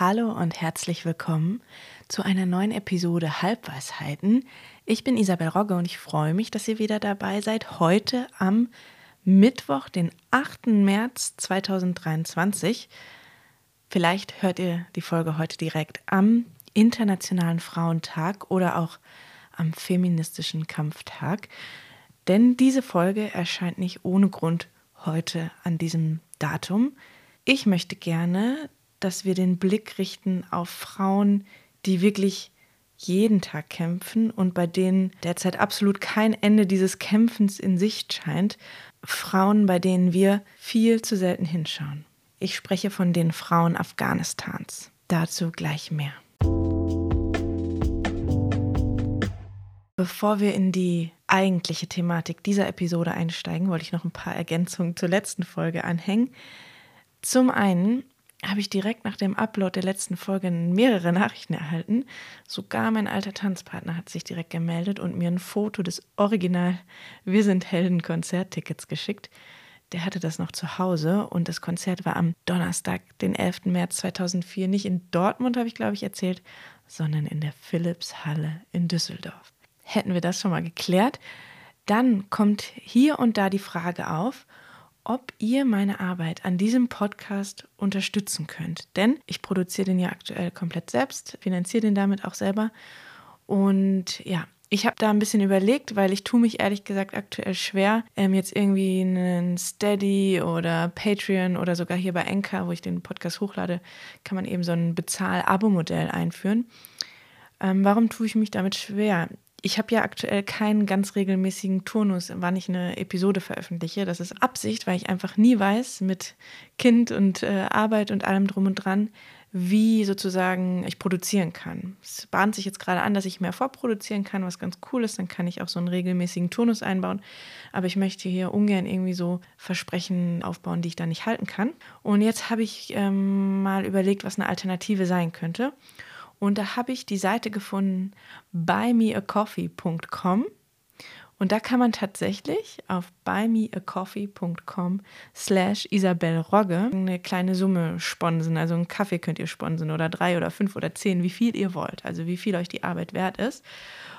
Hallo und herzlich willkommen zu einer neuen Episode Halbweisheiten. Ich bin Isabel Rogge und ich freue mich, dass ihr wieder dabei seid. Heute am Mittwoch, den 8. März 2023. Vielleicht hört ihr die Folge heute direkt am Internationalen Frauentag oder auch am Feministischen Kampftag. Denn diese Folge erscheint nicht ohne Grund heute an diesem Datum. Ich möchte gerne, dass wir den Blick richten auf Frauen, die wirklich jeden Tag kämpfen und bei denen derzeit absolut kein Ende dieses Kämpfens in Sicht scheint. Frauen, bei denen wir viel zu selten hinschauen. Ich spreche von den Frauen Afghanistans. Dazu gleich mehr. Bevor wir in die eigentliche Thematik dieser Episode einsteigen, wollte ich noch ein paar Ergänzungen zur letzten Folge anhängen. Zum einen habe ich direkt nach dem Upload der letzten Folge mehrere Nachrichten erhalten. Sogar mein alter Tanzpartner hat sich direkt gemeldet und mir ein Foto des Original Wir sind Helden Konzerttickets geschickt. Der hatte das noch zu Hause und das Konzert war am Donnerstag, den 11. März 2004, nicht in Dortmund, habe ich glaube ich erzählt, sondern in der Philips-Halle in Düsseldorf. Hätten wir das schon mal geklärt, dann kommt hier und da die Frage auf, ob ihr meine Arbeit an diesem Podcast unterstützen könnt. Denn ich produziere den ja aktuell komplett selbst, finanziere den damit auch selber. Und ja, ich habe da ein bisschen überlegt, weil ich tue mich ehrlich gesagt aktuell schwer, ähm, jetzt irgendwie einen Steady oder Patreon oder sogar hier bei Enka, wo ich den Podcast hochlade, kann man eben so ein Bezahl-Abo-Modell einführen. Ähm, warum tue ich mich damit schwer? Ich habe ja aktuell keinen ganz regelmäßigen Turnus, wann ich eine Episode veröffentliche. Das ist Absicht, weil ich einfach nie weiß mit Kind und äh, Arbeit und allem drum und dran, wie sozusagen ich produzieren kann. Es bahnt sich jetzt gerade an, dass ich mehr vorproduzieren kann, was ganz cool ist. Dann kann ich auch so einen regelmäßigen Turnus einbauen. Aber ich möchte hier ungern irgendwie so Versprechen aufbauen, die ich da nicht halten kann. Und jetzt habe ich ähm, mal überlegt, was eine Alternative sein könnte. Und da habe ich die Seite gefunden, buymeacoffee.com. Und da kann man tatsächlich auf buymeacoffee.com slash Isabel Rogge eine kleine Summe sponsen. Also einen Kaffee könnt ihr sponsen oder drei oder fünf oder zehn, wie viel ihr wollt. Also wie viel euch die Arbeit wert ist.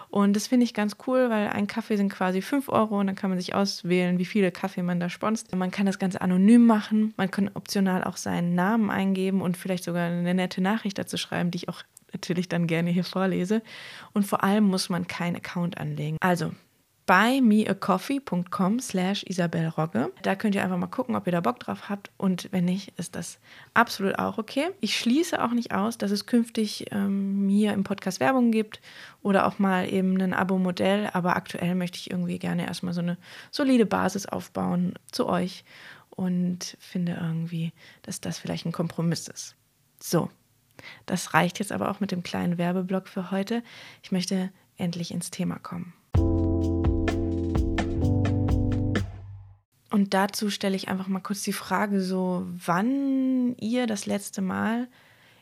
Und das finde ich ganz cool, weil ein Kaffee sind quasi 5 Euro und dann kann man sich auswählen, wie viele Kaffee man da sponst. Man kann das Ganze anonym machen. Man kann optional auch seinen Namen eingeben und vielleicht sogar eine nette Nachricht dazu schreiben, die ich auch natürlich dann gerne hier vorlese. Und vor allem muss man keinen Account anlegen. Also buymeacoffee.com slash Isabel Rogge. Da könnt ihr einfach mal gucken, ob ihr da Bock drauf habt und wenn nicht, ist das absolut auch okay. Ich schließe auch nicht aus, dass es künftig ähm, hier im Podcast Werbung gibt oder auch mal eben ein Abo-Modell, aber aktuell möchte ich irgendwie gerne erstmal so eine solide Basis aufbauen zu euch und finde irgendwie, dass das vielleicht ein Kompromiss ist. So, das reicht jetzt aber auch mit dem kleinen Werbeblock für heute. Ich möchte endlich ins Thema kommen. Und dazu stelle ich einfach mal kurz die Frage, so wann ihr das letzte Mal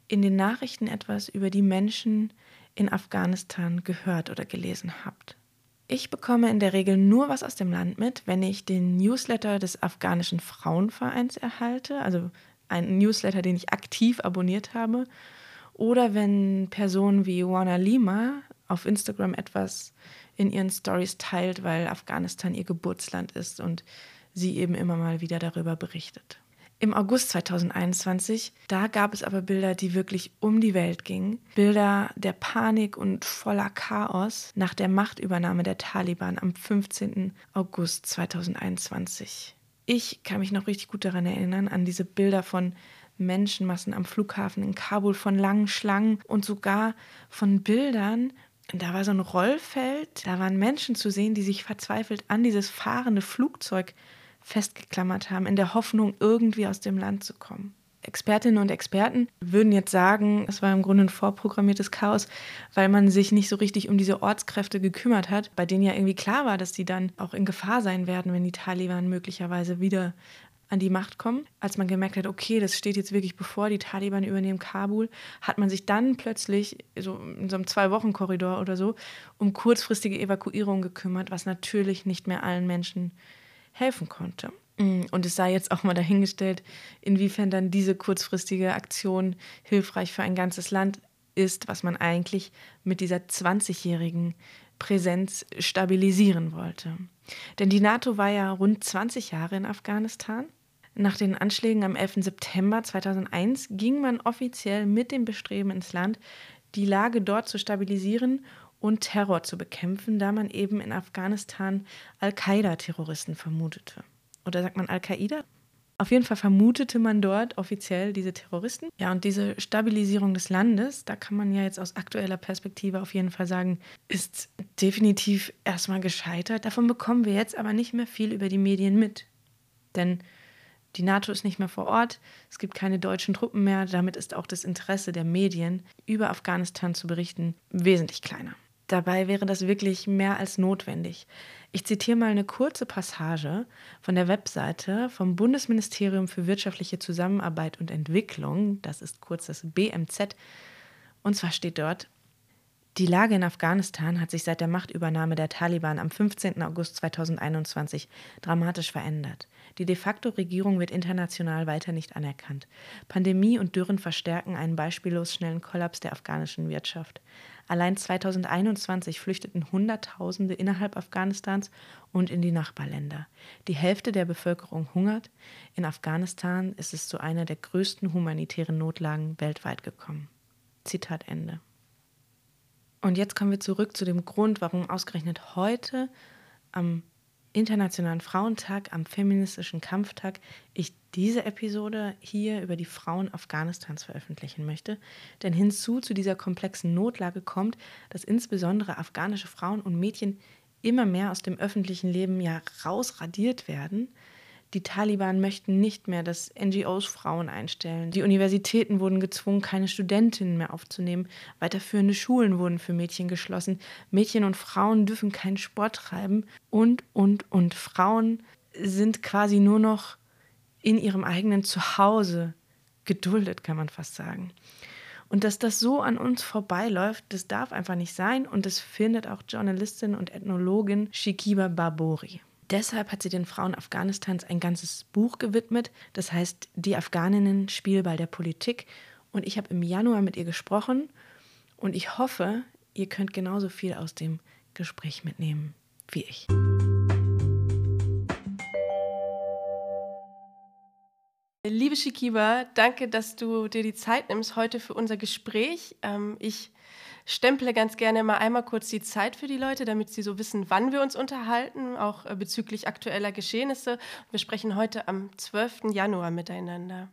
in den Nachrichten etwas über die Menschen in Afghanistan gehört oder gelesen habt. Ich bekomme in der Regel nur was aus dem Land mit, wenn ich den Newsletter des afghanischen Frauenvereins erhalte, also einen Newsletter, den ich aktiv abonniert habe, oder wenn Personen wie Wana Lima auf Instagram etwas in ihren Stories teilt, weil Afghanistan ihr Geburtsland ist und sie eben immer mal wieder darüber berichtet. Im August 2021, da gab es aber Bilder, die wirklich um die Welt gingen. Bilder der Panik und voller Chaos nach der Machtübernahme der Taliban am 15. August 2021. Ich kann mich noch richtig gut daran erinnern, an diese Bilder von Menschenmassen am Flughafen in Kabul, von langen Schlangen und sogar von Bildern. Da war so ein Rollfeld, da waren Menschen zu sehen, die sich verzweifelt an dieses fahrende Flugzeug festgeklammert haben, in der Hoffnung, irgendwie aus dem Land zu kommen. Expertinnen und Experten würden jetzt sagen, es war im Grunde ein vorprogrammiertes Chaos, weil man sich nicht so richtig um diese Ortskräfte gekümmert hat, bei denen ja irgendwie klar war, dass sie dann auch in Gefahr sein werden, wenn die Taliban möglicherweise wieder an die Macht kommen. Als man gemerkt hat, okay, das steht jetzt wirklich bevor, die Taliban übernehmen Kabul, hat man sich dann plötzlich so in so einem Zwei-Wochen-Korridor oder so um kurzfristige Evakuierung gekümmert, was natürlich nicht mehr allen Menschen helfen konnte. Mm, und es sei jetzt auch mal dahingestellt, inwiefern dann diese kurzfristige Aktion hilfreich für ein ganzes Land ist, was man eigentlich mit dieser 20-jährigen Präsenz stabilisieren wollte. Denn die NATO war ja rund 20 Jahre in Afghanistan. Nach den Anschlägen am 11. September 2001 ging man offiziell mit dem Bestreben ins Land, die Lage dort zu stabilisieren und Terror zu bekämpfen, da man eben in Afghanistan Al-Qaida-Terroristen vermutete. Oder sagt man Al-Qaida? Auf jeden Fall vermutete man dort offiziell diese Terroristen. Ja, und diese Stabilisierung des Landes, da kann man ja jetzt aus aktueller Perspektive auf jeden Fall sagen, ist definitiv erstmal gescheitert. Davon bekommen wir jetzt aber nicht mehr viel über die Medien mit. Denn die NATO ist nicht mehr vor Ort, es gibt keine deutschen Truppen mehr, damit ist auch das Interesse der Medien, über Afghanistan zu berichten, wesentlich kleiner. Dabei wäre das wirklich mehr als notwendig. Ich zitiere mal eine kurze Passage von der Webseite vom Bundesministerium für wirtschaftliche Zusammenarbeit und Entwicklung, das ist kurz das BMZ, und zwar steht dort, die Lage in Afghanistan hat sich seit der Machtübernahme der Taliban am 15. August 2021 dramatisch verändert. Die de facto Regierung wird international weiter nicht anerkannt. Pandemie und Dürren verstärken einen beispiellos schnellen Kollaps der afghanischen Wirtschaft. Allein 2021 flüchteten Hunderttausende innerhalb Afghanistans und in die Nachbarländer. Die Hälfte der Bevölkerung hungert. In Afghanistan ist es zu einer der größten humanitären Notlagen weltweit gekommen. Zitat Ende. Und jetzt kommen wir zurück zu dem Grund, warum ausgerechnet heute am Internationalen Frauentag, am feministischen Kampftag, ich diese Episode hier über die Frauen Afghanistans veröffentlichen möchte. Denn hinzu zu dieser komplexen Notlage kommt, dass insbesondere afghanische Frauen und Mädchen immer mehr aus dem öffentlichen Leben ja rausradiert werden die Taliban möchten nicht mehr, dass NGOs Frauen einstellen. Die Universitäten wurden gezwungen, keine Studentinnen mehr aufzunehmen. Weiterführende Schulen wurden für Mädchen geschlossen. Mädchen und Frauen dürfen keinen Sport treiben. Und, und, und. Frauen sind quasi nur noch in ihrem eigenen Zuhause geduldet, kann man fast sagen. Und dass das so an uns vorbeiläuft, das darf einfach nicht sein. Und das findet auch Journalistin und Ethnologin Shikiba Babori. Deshalb hat sie den Frauen Afghanistans ein ganzes Buch gewidmet. Das heißt, die Afghaninnen Spielball der Politik. Und ich habe im Januar mit ihr gesprochen und ich hoffe, ihr könnt genauso viel aus dem Gespräch mitnehmen wie ich. Liebe Shikiba, danke, dass du dir die Zeit nimmst heute für unser Gespräch. Ähm, ich stemple ganz gerne mal einmal kurz die Zeit für die Leute, damit sie so wissen, wann wir uns unterhalten, auch äh, bezüglich aktueller Geschehnisse. Wir sprechen heute am 12. Januar miteinander.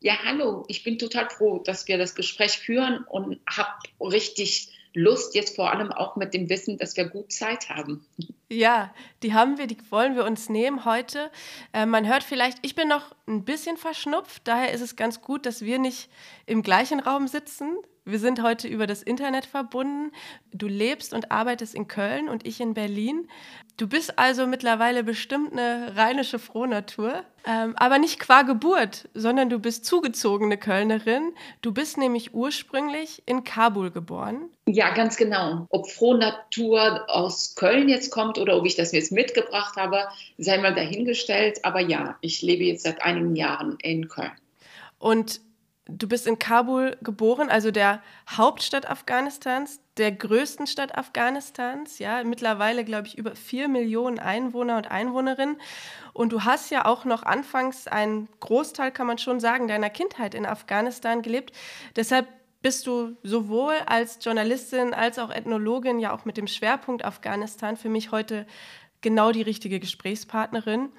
Ja, hallo, ich bin total froh, dass wir das Gespräch führen und habe richtig Lust, jetzt vor allem auch mit dem Wissen, dass wir gut Zeit haben. Ja, die haben wir, die wollen wir uns nehmen heute. Äh, man hört vielleicht, ich bin noch ein bisschen verschnupft, daher ist es ganz gut, dass wir nicht im gleichen Raum sitzen, wir sind heute über das Internet verbunden. Du lebst und arbeitest in Köln und ich in Berlin. Du bist also mittlerweile bestimmt eine rheinische Frohnatur, ähm, aber nicht qua Geburt, sondern du bist zugezogene Kölnerin. Du bist nämlich ursprünglich in Kabul geboren. Ja, ganz genau. Ob Frohnatur aus Köln jetzt kommt oder ob ich das jetzt mitgebracht habe, sei mal dahingestellt. Aber ja, ich lebe jetzt seit einigen Jahren in Köln. Und Du bist in Kabul geboren, also der Hauptstadt Afghanistans, der größten Stadt Afghanistans, ja, mittlerweile, glaube ich, über vier Millionen Einwohner und Einwohnerinnen. Und du hast ja auch noch anfangs einen Großteil, kann man schon sagen, deiner Kindheit in Afghanistan gelebt. Deshalb bist du sowohl als Journalistin als auch Ethnologin ja auch mit dem Schwerpunkt Afghanistan für mich heute genau die richtige Gesprächspartnerin.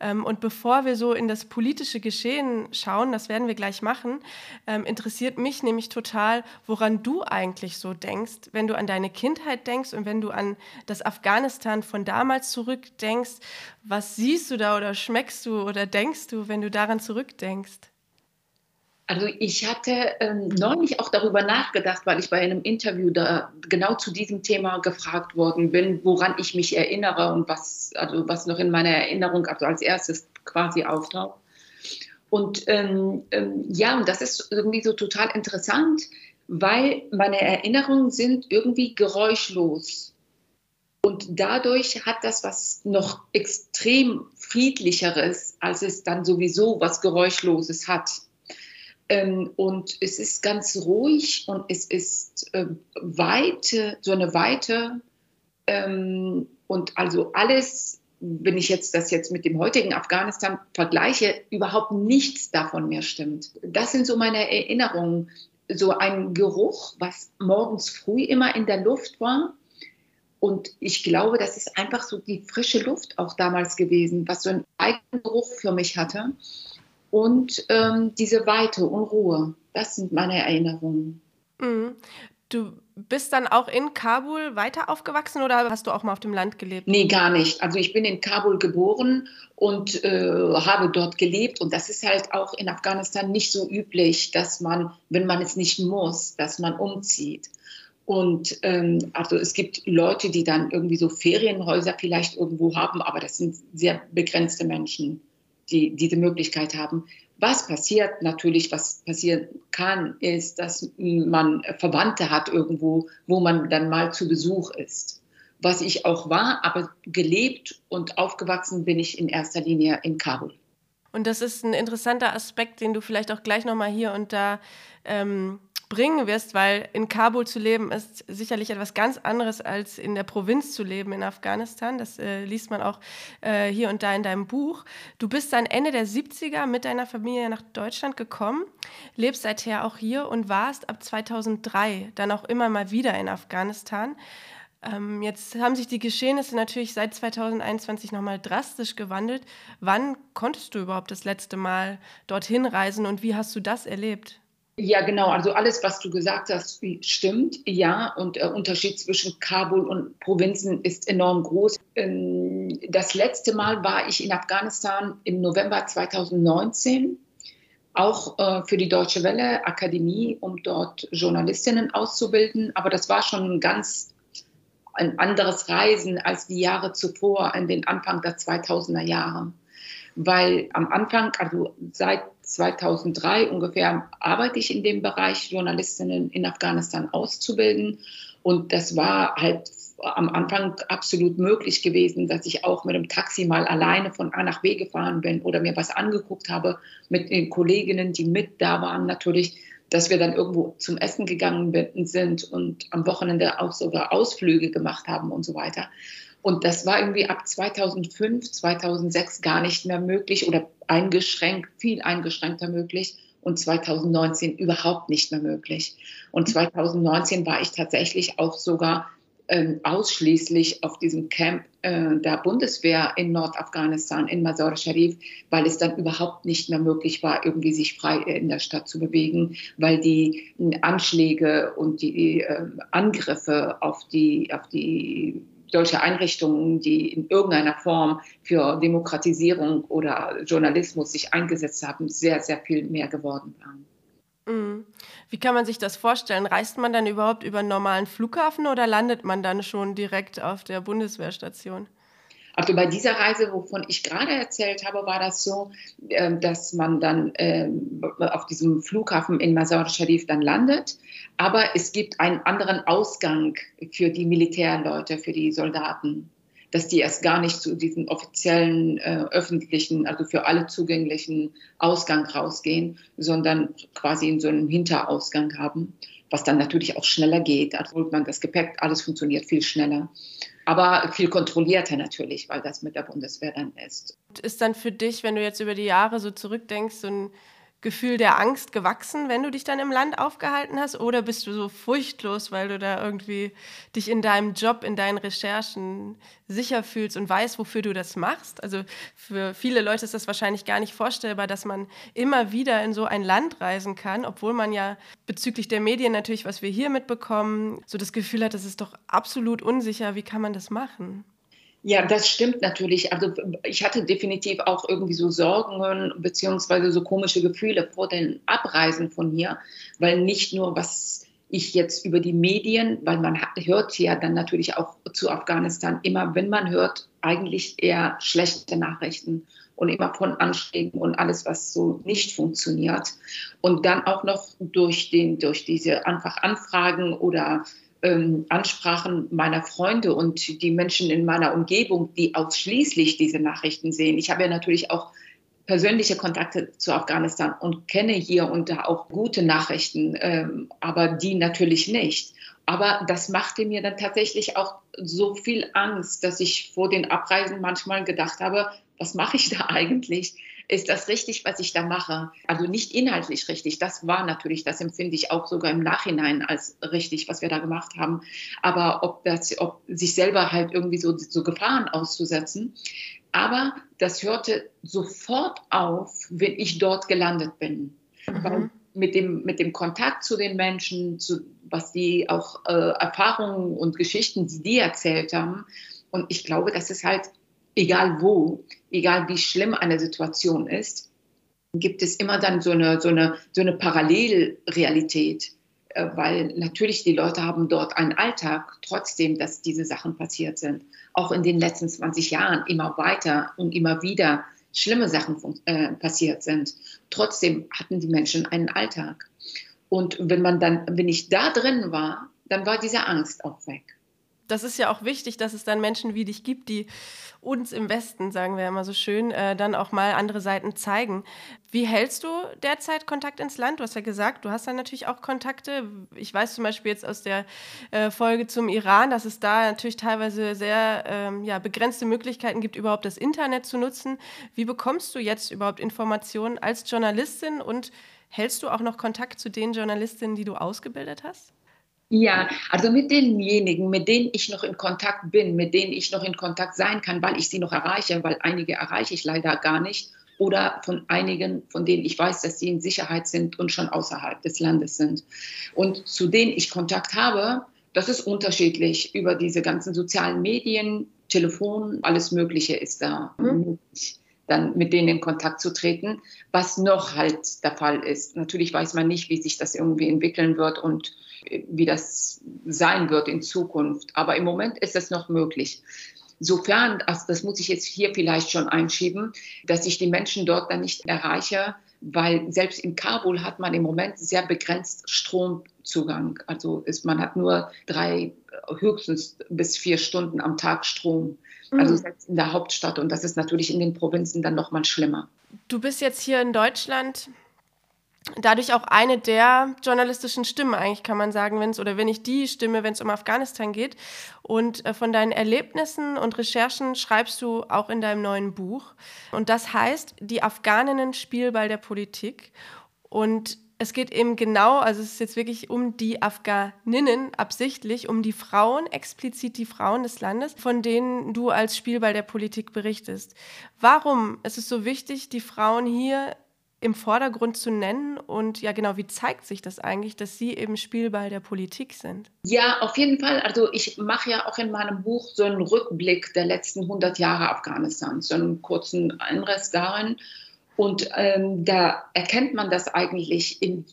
Ähm, und bevor wir so in das politische Geschehen schauen, das werden wir gleich machen, ähm, interessiert mich nämlich total, woran du eigentlich so denkst, wenn du an deine Kindheit denkst und wenn du an das Afghanistan von damals zurückdenkst. Was siehst du da oder schmeckst du oder denkst du, wenn du daran zurückdenkst? Also ich hatte ähm, neulich auch darüber nachgedacht, weil ich bei einem Interview da genau zu diesem Thema gefragt worden bin, woran ich mich erinnere und was, also was noch in meiner Erinnerung also als erstes quasi auftaucht. Und ähm, ähm, ja, und das ist irgendwie so total interessant, weil meine Erinnerungen sind irgendwie geräuschlos. Und dadurch hat das was noch extrem friedlicheres, als es dann sowieso was Geräuschloses hat. Ähm, und es ist ganz ruhig und es ist äh, Weite, so eine Weite. Ähm, und also alles, wenn ich jetzt das jetzt mit dem heutigen Afghanistan vergleiche, überhaupt nichts davon mehr stimmt. Das sind so meine Erinnerungen. So ein Geruch, was morgens früh immer in der Luft war, und ich glaube, das ist einfach so die frische Luft auch damals gewesen, was so einen eigenen Geruch für mich hatte. Und ähm, diese Weite und Ruhe, das sind meine Erinnerungen. Mhm. Du bist dann auch in Kabul weiter aufgewachsen oder hast du auch mal auf dem Land gelebt? Nee, gar nicht. Also ich bin in Kabul geboren und äh, habe dort gelebt. Und das ist halt auch in Afghanistan nicht so üblich, dass man, wenn man es nicht muss, dass man umzieht. Und ähm, also es gibt Leute, die dann irgendwie so Ferienhäuser vielleicht irgendwo haben, aber das sind sehr begrenzte Menschen, die diese Möglichkeit haben. Was passiert natürlich, was passieren kann, ist, dass man Verwandte hat irgendwo, wo man dann mal zu Besuch ist. Was ich auch war, aber gelebt und aufgewachsen bin ich in erster Linie in Kabul. Und das ist ein interessanter Aspekt, den du vielleicht auch gleich nochmal hier und da ähm, bringen wirst, weil in Kabul zu leben ist sicherlich etwas ganz anderes als in der Provinz zu leben in Afghanistan. Das äh, liest man auch äh, hier und da in deinem Buch. Du bist dann Ende der 70er mit deiner Familie nach Deutschland gekommen, lebst seither auch hier und warst ab 2003 dann auch immer mal wieder in Afghanistan. Ähm, jetzt haben sich die Geschehnisse natürlich seit 2021 nochmal drastisch gewandelt. Wann konntest du überhaupt das letzte Mal dorthin reisen und wie hast du das erlebt? Ja, genau. Also alles, was du gesagt hast, stimmt. Ja, und der Unterschied zwischen Kabul und Provinzen ist enorm groß. Ähm, das letzte Mal war ich in Afghanistan im November 2019, auch äh, für die Deutsche Welle Akademie, um dort Journalistinnen auszubilden. Aber das war schon ein ganz ein anderes Reisen als die Jahre zuvor, in den Anfang der 2000er Jahre. Weil am Anfang, also seit 2003 ungefähr arbeite ich in dem Bereich, Journalistinnen in Afghanistan auszubilden. Und das war halt am Anfang absolut möglich gewesen, dass ich auch mit dem Taxi mal alleine von A nach B gefahren bin oder mir was angeguckt habe mit den Kolleginnen, die mit da waren natürlich, dass wir dann irgendwo zum Essen gegangen sind und am Wochenende auch sogar Ausflüge gemacht haben und so weiter. Und das war irgendwie ab 2005, 2006 gar nicht mehr möglich oder eingeschränkt, viel eingeschränkter möglich und 2019 überhaupt nicht mehr möglich. Und 2019 war ich tatsächlich auch sogar ähm, ausschließlich auf diesem Camp äh, der Bundeswehr in Nordafghanistan, in Mazar Sharif, weil es dann überhaupt nicht mehr möglich war, irgendwie sich frei in der Stadt zu bewegen, weil die Anschläge und die äh, Angriffe auf die, auf die solche Einrichtungen, die in irgendeiner Form für Demokratisierung oder Journalismus sich eingesetzt haben, sehr, sehr viel mehr geworden waren. Mhm. Wie kann man sich das vorstellen? Reist man dann überhaupt über einen normalen Flughafen oder landet man dann schon direkt auf der Bundeswehrstation? Also bei dieser Reise, wovon ich gerade erzählt habe, war das so, ähm, dass man dann ähm, auf diesem Flughafen in Mazar Sharif dann landet. Aber es gibt einen anderen Ausgang für die Militärleute, für die Soldaten, dass die erst gar nicht zu diesem offiziellen, äh, öffentlichen, also für alle zugänglichen Ausgang rausgehen, sondern quasi in so einem Hinterausgang haben, was dann natürlich auch schneller geht. Da holt man das Gepäck, alles funktioniert viel schneller aber viel kontrollierter natürlich, weil das mit der Bundeswehr dann ist. Ist dann für dich, wenn du jetzt über die Jahre so zurückdenkst, so ein Gefühl der Angst gewachsen, wenn du dich dann im Land aufgehalten hast? Oder bist du so furchtlos, weil du da irgendwie dich in deinem Job, in deinen Recherchen sicher fühlst und weißt, wofür du das machst? Also für viele Leute ist das wahrscheinlich gar nicht vorstellbar, dass man immer wieder in so ein Land reisen kann, obwohl man ja bezüglich der Medien natürlich, was wir hier mitbekommen, so das Gefühl hat, das ist doch absolut unsicher. Wie kann man das machen? Ja, das stimmt natürlich. Also ich hatte definitiv auch irgendwie so Sorgen beziehungsweise so komische Gefühle vor den Abreisen von hier, weil nicht nur was ich jetzt über die Medien, weil man hört ja dann natürlich auch zu Afghanistan immer, wenn man hört, eigentlich eher schlechte Nachrichten und immer von Anschlägen und alles, was so nicht funktioniert. Und dann auch noch durch, den, durch diese einfach Anfragen oder ähm, Ansprachen meiner Freunde und die Menschen in meiner Umgebung, die ausschließlich diese Nachrichten sehen. Ich habe ja natürlich auch persönliche Kontakte zu Afghanistan und kenne hier und da auch gute Nachrichten, ähm, aber die natürlich nicht. Aber das machte mir dann tatsächlich auch so viel Angst, dass ich vor den Abreisen manchmal gedacht habe, was mache ich da eigentlich? Ist das richtig, was ich da mache? Also nicht inhaltlich richtig. Das war natürlich, das empfinde ich auch sogar im Nachhinein als richtig, was wir da gemacht haben. Aber ob das, ob sich selber halt irgendwie so, so Gefahren auszusetzen. Aber das hörte sofort auf, wenn ich dort gelandet bin. Mhm. mit dem, mit dem Kontakt zu den Menschen, zu, was die auch äh, Erfahrungen und Geschichten, die die erzählt haben. Und ich glaube, das ist halt egal wo, egal wie schlimm eine Situation ist, gibt es immer dann so eine, so eine, so eine Parallelrealität, äh, weil natürlich die Leute haben dort einen Alltag, trotzdem, dass diese Sachen passiert sind. Auch in den letzten 20 Jahren immer weiter und immer wieder schlimme Sachen äh, passiert sind. Trotzdem hatten die Menschen einen Alltag. Und wenn man dann, wenn ich da drin war, dann war diese Angst auch weg das ist ja auch wichtig, dass es dann Menschen wie dich gibt, die uns im Westen, sagen wir immer so schön, äh, dann auch mal andere Seiten zeigen. Wie hältst du derzeit Kontakt ins Land? Du hast ja gesagt, du hast dann natürlich auch Kontakte. Ich weiß zum Beispiel jetzt aus der äh, Folge zum Iran, dass es da natürlich teilweise sehr ähm, ja, begrenzte Möglichkeiten gibt, überhaupt das Internet zu nutzen. Wie bekommst du jetzt überhaupt Informationen als Journalistin und hältst du auch noch Kontakt zu den Journalistinnen, die du ausgebildet hast? Ja, also mit denjenigen, mit denen ich noch in Kontakt bin, mit denen ich noch in Kontakt sein kann, weil ich sie noch erreiche, weil einige erreiche ich leider gar nicht, oder von einigen, von denen ich weiß, dass sie in Sicherheit sind und schon außerhalb des Landes sind. Und zu denen ich Kontakt habe, das ist unterschiedlich über diese ganzen sozialen Medien, Telefon, alles Mögliche ist da mhm. dann mit denen in Kontakt zu treten, was noch halt der Fall ist. Natürlich weiß man nicht, wie sich das irgendwie entwickeln wird und wie das sein wird in Zukunft. Aber im Moment ist es noch möglich. Sofern, also das muss ich jetzt hier vielleicht schon einschieben, dass ich die Menschen dort dann nicht erreiche, weil selbst in Kabul hat man im Moment sehr begrenzt Stromzugang. Also ist, man hat nur drei, höchstens bis vier Stunden am Tag Strom. Also mhm. selbst in der Hauptstadt. Und das ist natürlich in den Provinzen dann noch mal schlimmer. Du bist jetzt hier in Deutschland dadurch auch eine der journalistischen Stimmen, eigentlich kann man sagen, wenn es oder wenn ich die Stimme, wenn es um Afghanistan geht. Und äh, von deinen Erlebnissen und Recherchen schreibst du auch in deinem neuen Buch. Und das heißt, die Afghaninnen Spielball der Politik. Und es geht eben genau, also es ist jetzt wirklich um die Afghaninnen absichtlich, um die Frauen, explizit die Frauen des Landes, von denen du als Spielball der Politik berichtest. Warum ist es so wichtig, die Frauen hier im Vordergrund zu nennen? Und ja, genau, wie zeigt sich das eigentlich, dass Sie eben Spielball der Politik sind? Ja, auf jeden Fall. Also ich mache ja auch in meinem Buch so einen Rückblick der letzten 100 Jahre Afghanistans, so einen kurzen Einriss darin. Und ähm, da erkennt man das eigentlich in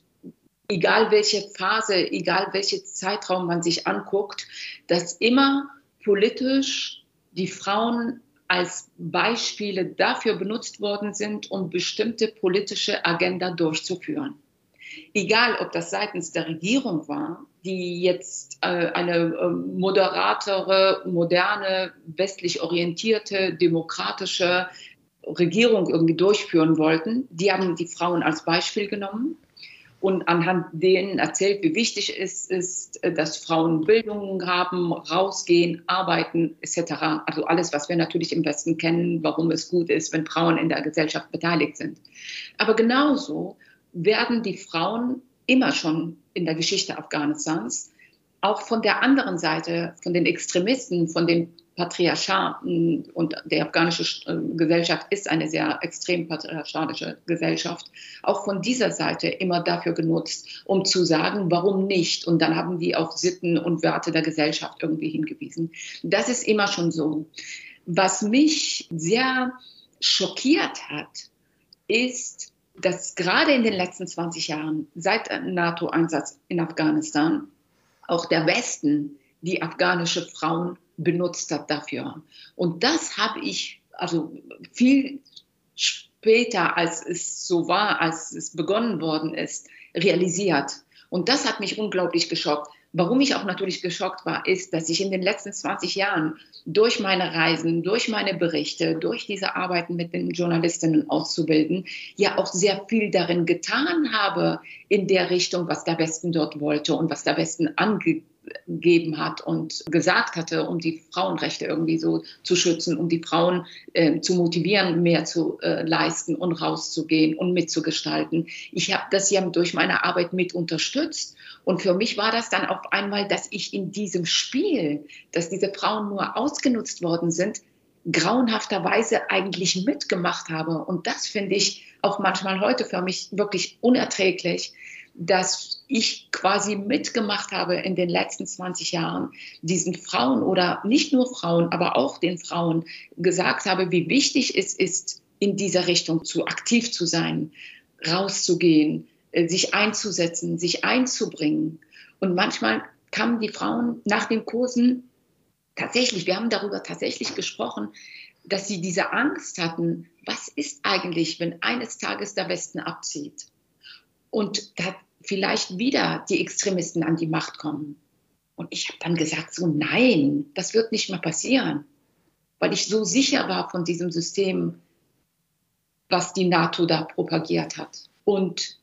egal welche Phase, egal welchen Zeitraum man sich anguckt, dass immer politisch die Frauen als Beispiele dafür benutzt worden sind, um bestimmte politische Agenda durchzuführen. Egal, ob das seitens der Regierung war, die jetzt äh, eine äh, moderatere, moderne, westlich orientierte, demokratische Regierung irgendwie durchführen wollten. Die haben die Frauen als Beispiel genommen und anhand denen erzählt, wie wichtig es ist, dass Frauen Bildung haben, rausgehen, arbeiten etc. Also alles, was wir natürlich im Westen kennen, warum es gut ist, wenn Frauen in der Gesellschaft beteiligt sind. Aber genauso werden die Frauen immer schon in der Geschichte Afghanistans auch von der anderen Seite, von den Extremisten, von den Patriarchaten und die afghanische äh, Gesellschaft ist eine sehr extrem patriarchalische Gesellschaft, auch von dieser Seite immer dafür genutzt, um zu sagen, warum nicht? Und dann haben die auf Sitten und Werte der Gesellschaft irgendwie hingewiesen. Das ist immer schon so. Was mich sehr schockiert hat, ist, dass gerade in den letzten 20 Jahren, seit NATO-Einsatz in Afghanistan, auch der Westen die afghanische Frauen benutzt hat dafür. Und das habe ich also viel später, als es so war, als es begonnen worden ist, realisiert. Und das hat mich unglaublich geschockt, Warum ich auch natürlich geschockt war, ist, dass ich in den letzten 20 Jahren durch meine Reisen, durch meine Berichte, durch diese Arbeiten mit den Journalistinnen auszubilden, ja auch sehr viel darin getan habe in der Richtung, was der Westen dort wollte und was der Westen ange gegeben hat und gesagt hatte, um die Frauenrechte irgendwie so zu schützen, um die Frauen äh, zu motivieren, mehr zu äh, leisten und rauszugehen und mitzugestalten. Ich habe das ja durch meine Arbeit mit unterstützt. Und für mich war das dann auf einmal, dass ich in diesem Spiel, dass diese Frauen nur ausgenutzt worden sind, grauenhafterweise eigentlich mitgemacht habe. Und das finde ich auch manchmal heute für mich wirklich unerträglich, dass ich quasi mitgemacht habe in den letzten 20 Jahren, diesen Frauen oder nicht nur Frauen, aber auch den Frauen gesagt habe, wie wichtig es ist, in dieser Richtung zu aktiv zu sein, rauszugehen, äh, sich einzusetzen, sich einzubringen. Und manchmal kamen die Frauen nach den Kursen tatsächlich, wir haben darüber tatsächlich gesprochen, dass sie diese Angst hatten, was ist eigentlich, wenn eines Tages der Westen abzieht? Und vielleicht wieder die Extremisten an die Macht kommen. Und ich habe dann gesagt, so nein, das wird nicht mehr passieren, weil ich so sicher war von diesem System, was die NATO da propagiert hat. Und,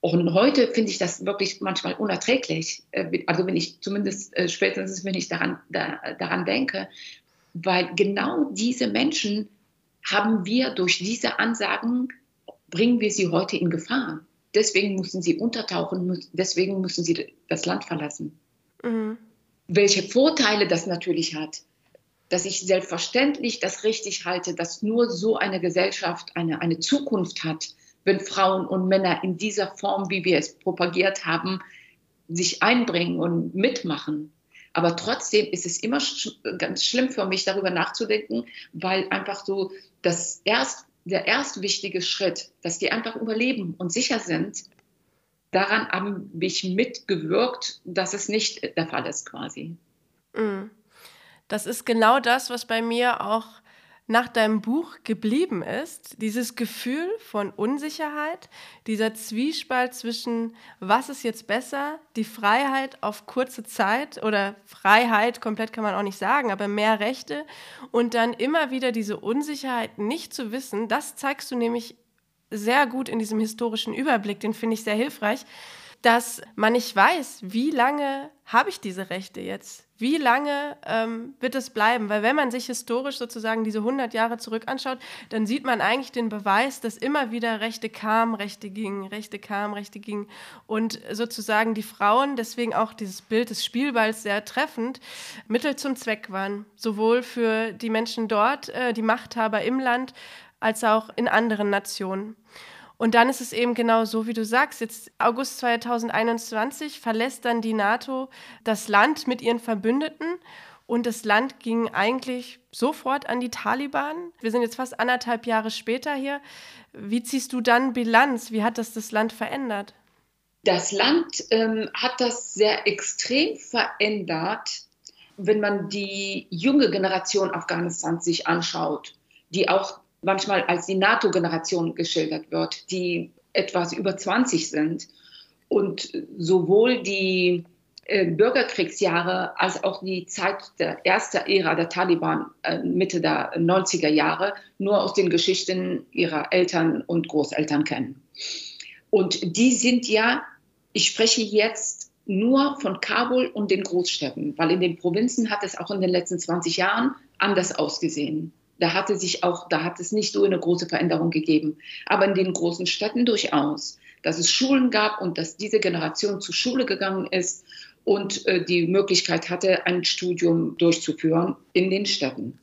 und heute finde ich das wirklich manchmal unerträglich. Äh, also wenn ich zumindest äh, spätestens, wenn ich daran, da, daran denke, weil genau diese Menschen haben wir durch diese Ansagen, bringen wir sie heute in Gefahr. Deswegen müssen sie untertauchen, deswegen müssen sie das Land verlassen. Mhm. Welche Vorteile das natürlich hat, dass ich selbstverständlich das richtig halte, dass nur so eine Gesellschaft eine, eine Zukunft hat, wenn Frauen und Männer in dieser Form, wie wir es propagiert haben, sich einbringen und mitmachen. Aber trotzdem ist es immer sch ganz schlimm für mich, darüber nachzudenken, weil einfach so das erst der erste wichtige Schritt, dass die einfach überleben und sicher sind, daran habe ich mitgewirkt, dass es nicht der Fall ist quasi. Mm. Das ist genau das, was bei mir auch nach deinem Buch geblieben ist, dieses Gefühl von Unsicherheit, dieser Zwiespalt zwischen, was ist jetzt besser, die Freiheit auf kurze Zeit oder Freiheit, komplett kann man auch nicht sagen, aber mehr Rechte und dann immer wieder diese Unsicherheit nicht zu wissen, das zeigst du nämlich sehr gut in diesem historischen Überblick, den finde ich sehr hilfreich dass man nicht weiß, wie lange habe ich diese Rechte jetzt? Wie lange ähm, wird es bleiben? Weil wenn man sich historisch sozusagen diese 100 Jahre zurück anschaut, dann sieht man eigentlich den Beweis, dass immer wieder Rechte kamen, Rechte gingen, Rechte kamen, Rechte gingen. Und sozusagen die Frauen, deswegen auch dieses Bild des Spielballs sehr treffend, Mittel zum Zweck waren. Sowohl für die Menschen dort, äh, die Machthaber im Land, als auch in anderen Nationen. Und dann ist es eben genau so, wie du sagst. Jetzt August 2021 verlässt dann die NATO das Land mit ihren Verbündeten. Und das Land ging eigentlich sofort an die Taliban. Wir sind jetzt fast anderthalb Jahre später hier. Wie ziehst du dann Bilanz? Wie hat das das Land verändert? Das Land ähm, hat das sehr extrem verändert, wenn man die junge Generation Afghanistans sich anschaut, die auch manchmal als die NATO-Generation geschildert wird, die etwas über 20 sind und sowohl die äh, Bürgerkriegsjahre als auch die Zeit der ersten Ära der Taliban, äh, Mitte der 90er Jahre, nur aus den Geschichten ihrer Eltern und Großeltern kennen. Und die sind ja, ich spreche jetzt nur von Kabul und den Großstädten, weil in den Provinzen hat es auch in den letzten 20 Jahren anders ausgesehen. Da hatte sich auch, da hat es nicht so eine große Veränderung gegeben. Aber in den großen Städten durchaus, dass es Schulen gab und dass diese Generation zur Schule gegangen ist und äh, die Möglichkeit hatte, ein Studium durchzuführen in den Städten.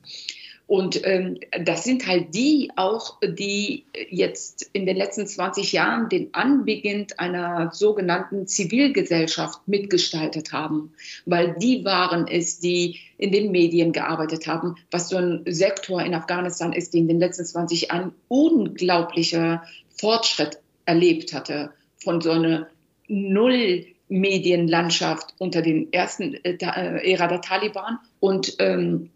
Und ähm, das sind halt die auch, die jetzt in den letzten 20 Jahren den Anbeginn einer sogenannten Zivilgesellschaft mitgestaltet haben, weil die waren es, die in den Medien gearbeitet haben, was so ein Sektor in Afghanistan ist, der in den letzten 20 Jahren unglaublicher Fortschritt erlebt hatte. Von so einer Null Medienlandschaft unter den ersten äh, äh Ära der Taliban und ähm,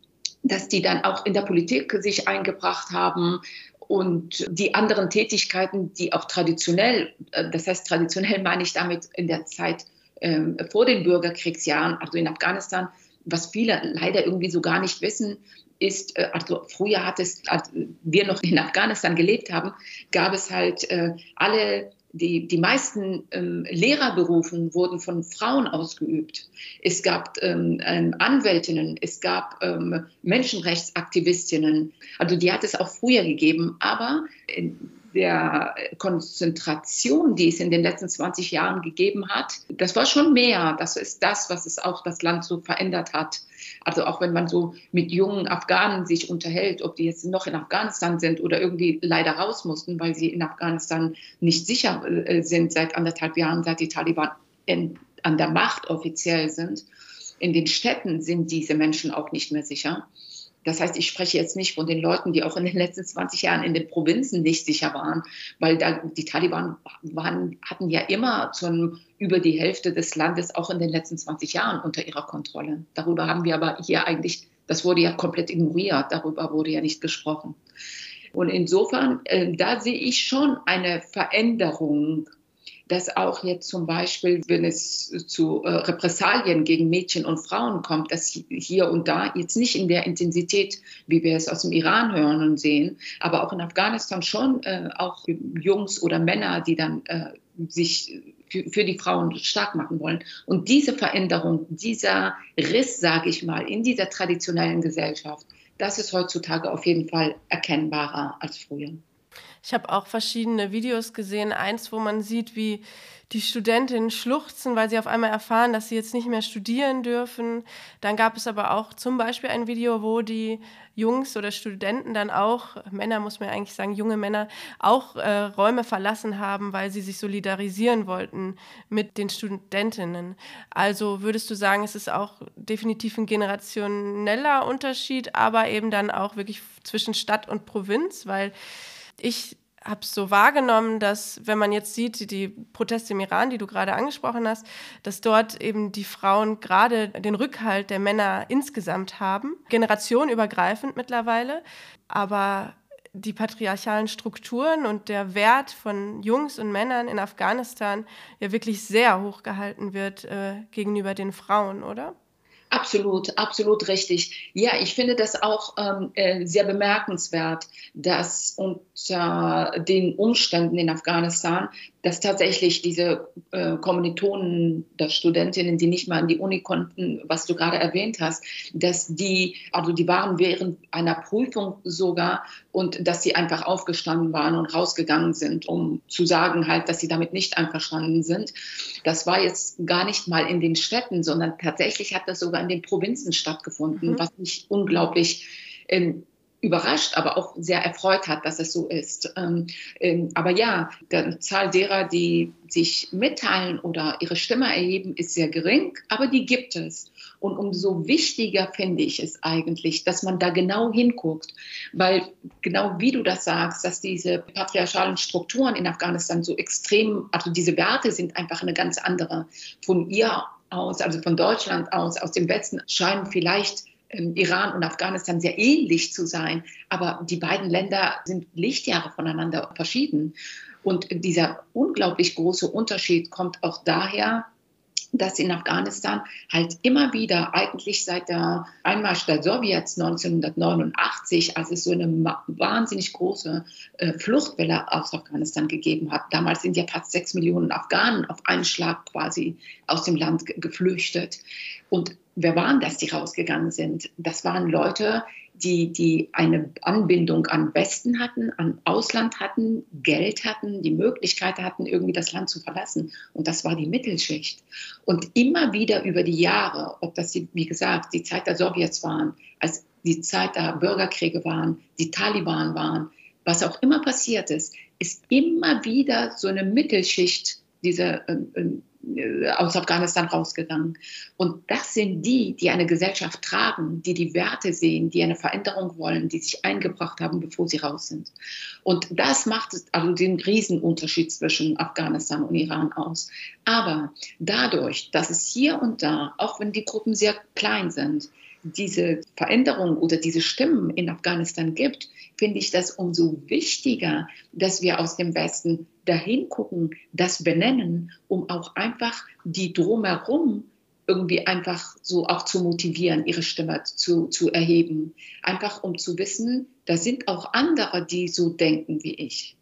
dass die dann auch in der Politik sich eingebracht haben und die anderen Tätigkeiten, die auch traditionell, äh, das heißt traditionell meine ich damit in der Zeit ähm, vor den Bürgerkriegsjahren, also in Afghanistan, was viele leider irgendwie so gar nicht wissen, ist, äh, also früher hat es, als wir noch in Afghanistan gelebt haben, gab es halt äh, alle die, die meisten ähm, Lehrerberufen wurden von Frauen ausgeübt. Es gab ähm, ähm, Anwältinnen, es gab ähm, Menschenrechtsaktivistinnen. Also die hat es auch früher gegeben, aber der Konzentration, die es in den letzten 20 Jahren gegeben hat, das war schon mehr. Das ist das, was es auch das Land so verändert hat. Also auch wenn man so mit jungen Afghanen sich unterhält, ob die jetzt noch in Afghanistan sind oder irgendwie leider raus mussten, weil sie in Afghanistan nicht sicher äh, sind seit anderthalb Jahren, seit die Taliban in, an der Macht offiziell sind. In den Städten sind diese Menschen auch nicht mehr sicher. Das heißt, ich spreche jetzt nicht von den Leuten, die auch in den letzten 20 Jahren in den Provinzen nicht sicher waren, weil da, die Taliban waren, hatten ja immer zum, über die Hälfte des Landes auch in den letzten 20 Jahren unter ihrer Kontrolle. Darüber haben wir aber hier eigentlich, das wurde ja komplett ignoriert, darüber wurde ja nicht gesprochen. Und insofern, äh, da sehe ich schon eine Veränderung dass auch jetzt zum Beispiel, wenn es zu äh, Repressalien gegen Mädchen und Frauen kommt, dass hier und da jetzt nicht in der Intensität, wie wir es aus dem Iran hören und sehen, aber auch in Afghanistan schon äh, auch Jungs oder Männer, die dann äh, sich für, für, die Frauen stark machen wollen. Und diese Veränderung, dieser Riss, sage ich mal, in dieser traditionellen Gesellschaft, das ist heutzutage auf jeden Fall erkennbarer als früher. Ich habe auch verschiedene Videos gesehen. Eins, wo man sieht, wie die Studentinnen schluchzen, weil sie auf einmal erfahren, dass sie jetzt nicht mehr studieren dürfen. Dann gab es aber auch zum Beispiel ein Video, wo die Jungs oder Studenten dann auch, Männer muss man eigentlich sagen, junge Männer, auch äh, Räume verlassen haben, weil sie sich solidarisieren wollten mit den Studentinnen. Also würdest du sagen, es ist auch definitiv ein generationeller Unterschied, aber eben dann auch wirklich zwischen Stadt und Provinz, weil ich habe so wahrgenommen, dass wenn man jetzt sieht, die Proteste im Iran, die du gerade angesprochen hast, dass dort eben die Frauen gerade den Rückhalt der Männer insgesamt haben, generationenübergreifend mittlerweile, aber die patriarchalen Strukturen und der Wert von Jungs und Männern in Afghanistan ja wirklich sehr hoch gehalten wird äh, gegenüber den Frauen, oder? Absolut, absolut richtig. Ja, ich finde das auch ähm, äh, sehr bemerkenswert, dass unter den Umständen in Afghanistan dass tatsächlich diese äh, Kommilitonen der Studentinnen, die nicht mal an die Uni konnten, was du gerade erwähnt hast, dass die, also die waren während einer Prüfung sogar und dass sie einfach aufgestanden waren und rausgegangen sind, um zu sagen halt, dass sie damit nicht einverstanden sind. Das war jetzt gar nicht mal in den Städten, sondern tatsächlich hat das sogar in den Provinzen stattgefunden, mhm. was mich unglaublich ähm, überrascht, aber auch sehr erfreut hat, dass es so ist. Ähm, ähm, aber ja, die Zahl derer, die sich mitteilen oder ihre Stimme erheben, ist sehr gering, aber die gibt es. Und umso wichtiger finde ich es eigentlich, dass man da genau hinguckt, weil genau wie du das sagst, dass diese patriarchalen Strukturen in Afghanistan so extrem, also diese Werte sind einfach eine ganz andere. Von ihr aus, also von Deutschland aus, aus dem Westen scheinen vielleicht Iran und Afghanistan sehr ähnlich zu sein, aber die beiden Länder sind Lichtjahre voneinander verschieden. Und dieser unglaublich große Unterschied kommt auch daher, dass in Afghanistan halt immer wieder, eigentlich seit der Einmarsch der Sowjets 1989, als es so eine wahnsinnig große äh, Fluchtwelle aus Afghanistan gegeben hat. Damals sind ja fast sechs Millionen Afghanen auf einen Schlag quasi aus dem Land geflüchtet. Und wer waren das, die rausgegangen sind? Das waren Leute, die, die eine Anbindung an Westen hatten, an Ausland hatten, Geld hatten, die Möglichkeit hatten, irgendwie das Land zu verlassen. Und das war die Mittelschicht. Und immer wieder über die Jahre, ob das, die, wie gesagt, die Zeit der Sowjets waren, als die Zeit der Bürgerkriege waren, die Taliban waren, was auch immer passiert ist, ist immer wieder so eine Mittelschicht, diese äh, äh äh, aus Afghanistan rausgegangen. Und das sind die, die eine Gesellschaft tragen, die die Werte sehen, die eine Veränderung wollen, die sich eingebracht haben, bevor sie raus sind. Und das macht also den Riesenunterschied zwischen Afghanistan und Iran aus. Aber dadurch, dass es hier und da, auch wenn die Gruppen sehr klein sind, diese Veränderung oder diese Stimmen in Afghanistan gibt, finde ich das umso wichtiger, dass wir aus dem Westen dahin gucken, das benennen, um auch einfach die drumherum irgendwie einfach so auch zu motivieren, ihre Stimme zu, zu erheben. Einfach um zu wissen, da sind auch andere, die so denken wie ich.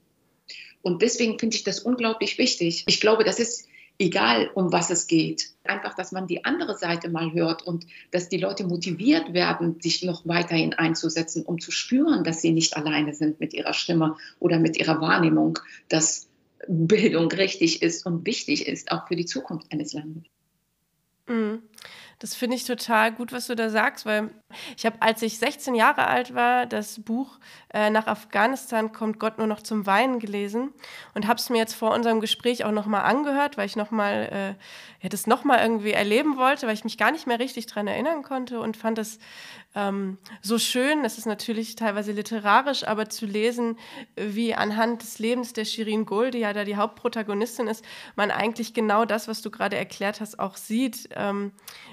Und deswegen finde ich das unglaublich wichtig. Ich glaube, das ist egal, um was es geht. Einfach, dass man die andere Seite mal hört und dass die Leute motiviert werden, sich noch weiterhin einzusetzen, um zu spüren, dass sie nicht alleine sind mit ihrer Stimme oder mit ihrer Wahrnehmung, dass Bildung richtig ist und wichtig ist, auch für die Zukunft eines Landes. Mhm. Das finde ich total gut, was du da sagst, weil ich habe, als ich 16 Jahre alt war, das Buch äh, Nach Afghanistan kommt Gott nur noch zum Weinen gelesen und habe es mir jetzt vor unserem Gespräch auch nochmal angehört, weil ich nochmal, äh, ja, das nochmal irgendwie erleben wollte, weil ich mich gar nicht mehr richtig daran erinnern konnte und fand es ähm, so schön, es ist natürlich teilweise literarisch, aber zu lesen, wie anhand des Lebens der Shirin Gul, die ja da die Hauptprotagonistin ist, man eigentlich genau das, was du gerade erklärt hast, auch sieht, ähm,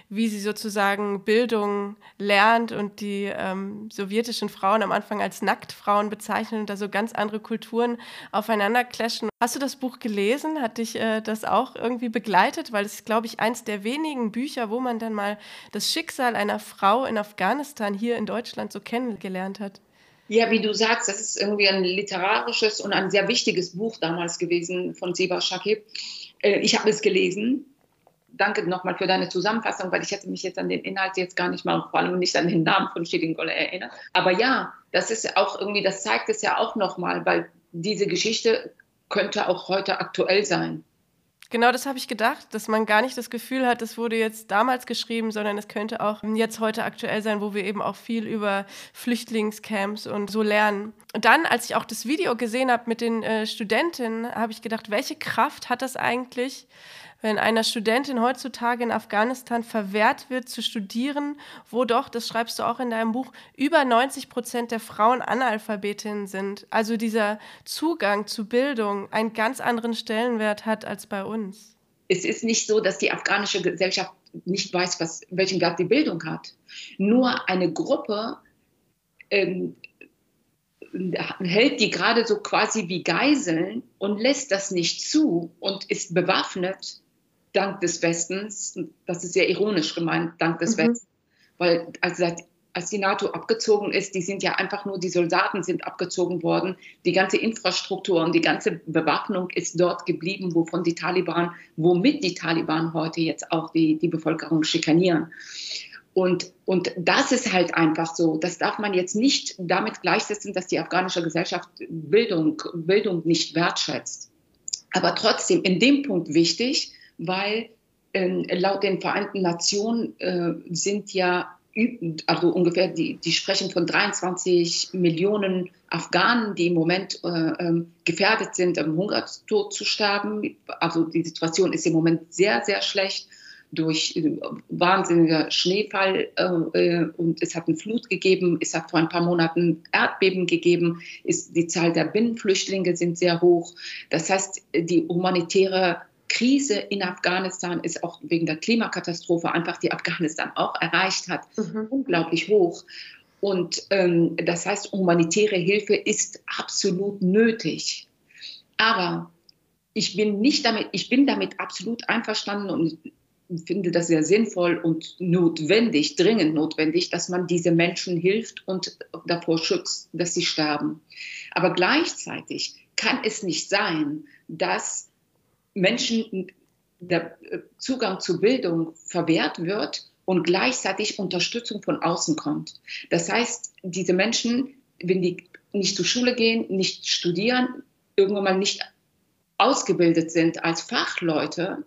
wie sie sozusagen Bildung lernt und die ähm, sowjetischen Frauen am Anfang als Nacktfrauen bezeichnen und da so ganz andere Kulturen aufeinander clashen. Hast du das Buch gelesen? Hat dich äh, das auch irgendwie begleitet? Weil es ist, glaube ich, eins der wenigen Bücher, wo man dann mal das Schicksal einer Frau in Afghanistan hier in Deutschland so kennengelernt hat. Ja, wie du sagst, das ist irgendwie ein literarisches und ein sehr wichtiges Buch damals gewesen von Seba Shakib. Äh, ich habe es gelesen danke nochmal für deine Zusammenfassung, weil ich hätte mich jetzt an den Inhalt jetzt gar nicht mal, vor allem nicht an den Namen von Schillingolle erinnert. Aber ja, das ist auch irgendwie, das zeigt es ja auch nochmal, weil diese Geschichte könnte auch heute aktuell sein. Genau das habe ich gedacht, dass man gar nicht das Gefühl hat, das wurde jetzt damals geschrieben, sondern es könnte auch jetzt heute aktuell sein, wo wir eben auch viel über Flüchtlingscamps und so lernen. Dann, als ich auch das Video gesehen habe mit den äh, Studentinnen, habe ich gedacht, welche Kraft hat das eigentlich, wenn einer Studentin heutzutage in Afghanistan verwehrt wird zu studieren, wo doch, das schreibst du auch in deinem Buch, über 90 Prozent der Frauen Analphabetinnen sind. Also dieser Zugang zu Bildung einen ganz anderen Stellenwert hat als bei uns. Es ist nicht so, dass die afghanische Gesellschaft nicht weiß, was, welchen Wert die Bildung hat. Nur eine Gruppe ähm, hält die gerade so quasi wie Geiseln und lässt das nicht zu und ist bewaffnet dank des Westens, das ist sehr ironisch gemeint, dank des mhm. Westens, weil als, als die NATO abgezogen ist, die sind ja einfach nur, die Soldaten sind abgezogen worden, die ganze Infrastruktur und die ganze Bewaffnung ist dort geblieben, wovon die Taliban, womit die Taliban heute jetzt auch die, die Bevölkerung schikanieren. Und, und das ist halt einfach so. Das darf man jetzt nicht damit gleichsetzen, dass die afghanische Gesellschaft Bildung, Bildung nicht wertschätzt. Aber trotzdem in dem Punkt wichtig, weil äh, laut den Vereinten Nationen äh, sind ja also ungefähr, die, die sprechen von 23 Millionen Afghanen, die im Moment äh, ähm, gefährdet sind, am Hungertod zu sterben. Also die Situation ist im Moment sehr, sehr schlecht durch äh, wahnsinniger Schneefall äh, äh, und es hat eine Flut gegeben, es hat vor ein paar Monaten Erdbeben gegeben, ist, die Zahl der Binnenflüchtlinge sind sehr hoch. Das heißt, die humanitäre Krise in Afghanistan ist auch wegen der Klimakatastrophe einfach, die Afghanistan auch erreicht hat, mhm. unglaublich hoch. Und ähm, das heißt, humanitäre Hilfe ist absolut nötig. Aber ich bin nicht damit, ich bin damit absolut einverstanden und finde das sehr sinnvoll und notwendig, dringend notwendig, dass man diese Menschen hilft und davor schützt, dass sie sterben. Aber gleichzeitig kann es nicht sein, dass Menschen der äh, Zugang zu Bildung verwehrt wird und gleichzeitig Unterstützung von außen kommt. Das heißt, diese Menschen, wenn die nicht zur Schule gehen, nicht studieren, irgendwann mal nicht ausgebildet sind als Fachleute,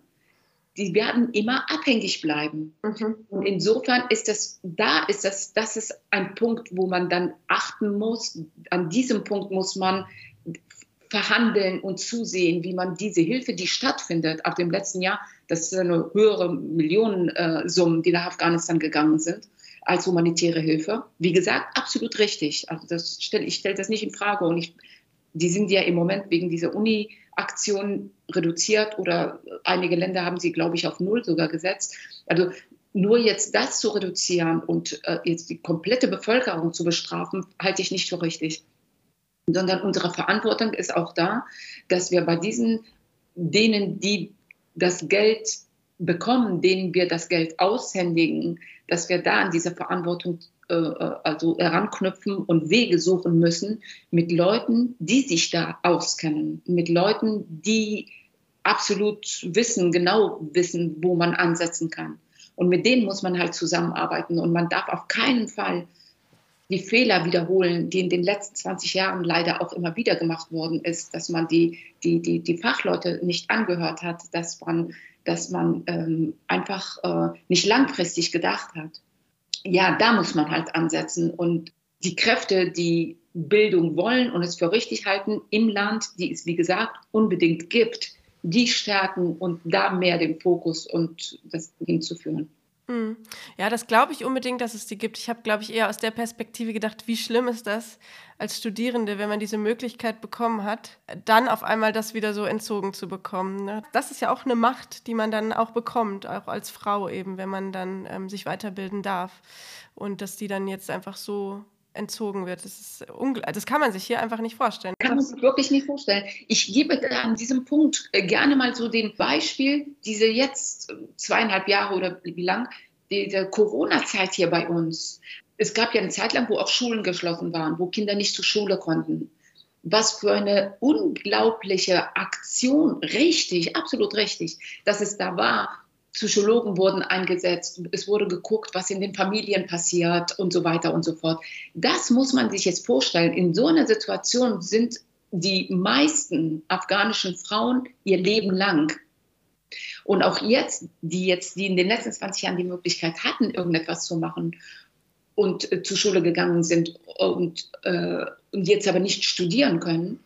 die werden immer abhängig bleiben. Mhm. Und insofern ist das, da ist das, das ist ein Punkt, wo man dann achten muss. An diesem Punkt muss man verhandeln und zusehen, wie man diese Hilfe, die stattfindet, ab dem letzten Jahr, das ist eine höhere Millionensummen, die nach Afghanistan gegangen sind, als humanitäre Hilfe. Wie gesagt, absolut richtig. Also das stell, ich stelle das nicht in Frage. Und ich, die sind ja im Moment wegen dieser Uni-Aktion reduziert oder einige Länder haben sie, glaube ich, auf Null sogar gesetzt. Also nur jetzt das zu reduzieren und äh, jetzt die komplette Bevölkerung zu bestrafen, halte ich nicht für richtig. sondern unsere Verantwortung ist auch da, dass wir bei diesen, denen, die das Geld bekommen, denen wir das Geld aushändigen, dass wir da an diese Verantwortung äh, äh, also heranknüpfen und Wege suchen müssen mit Leuten, die sich da auskennen, mit Leuten, die absolut wissen, genau wissen, wo man ansetzen kann. Und mit denen muss man halt zusammenarbeiten. Und man darf auf keinen Fall die Fehler wiederholen, die in den letzten 20 Jahren leider auch immer wieder gemacht worden ist, dass man die, die, die, die Fachleute nicht angehört hat, dass man, dass man ähm, einfach äh, nicht langfristig gedacht hat. Ja, da muss man halt ansetzen. Und die Kräfte, die Bildung wollen und es für richtig halten im Land, die es, wie gesagt, unbedingt gibt, die stärken und da mehr den Fokus und das hinzuführen. Hm. Ja, das glaube ich unbedingt, dass es die gibt. Ich habe, glaube ich, eher aus der Perspektive gedacht, wie schlimm ist das als Studierende, wenn man diese Möglichkeit bekommen hat, dann auf einmal das wieder so entzogen zu bekommen. Ne? Das ist ja auch eine Macht, die man dann auch bekommt, auch als Frau eben, wenn man dann ähm, sich weiterbilden darf. Und dass die dann jetzt einfach so entzogen wird. Das, ist das kann man sich hier einfach nicht vorstellen. Kann man sich wirklich nicht vorstellen. Ich gebe an diesem Punkt äh, gerne mal so den Beispiel, diese jetzt äh, zweieinhalb Jahre oder wie lang, diese Corona-Zeit hier bei uns. Es gab ja eine Zeit lang, wo auch Schulen geschlossen waren, wo Kinder nicht zur Schule konnten. Was für eine unglaubliche Aktion, richtig, absolut richtig, dass es da war, Psychologen wurden eingesetzt, es wurde geguckt, was in den Familien passiert und so weiter und so fort. Das muss man sich jetzt vorstellen. In so einer Situation sind die meisten afghanischen Frauen ihr Leben lang. Und auch jetzt, die jetzt, die in den letzten 20 Jahren die Möglichkeit hatten, irgendetwas zu machen und äh, zur Schule gegangen sind und, äh, und jetzt aber nicht studieren können,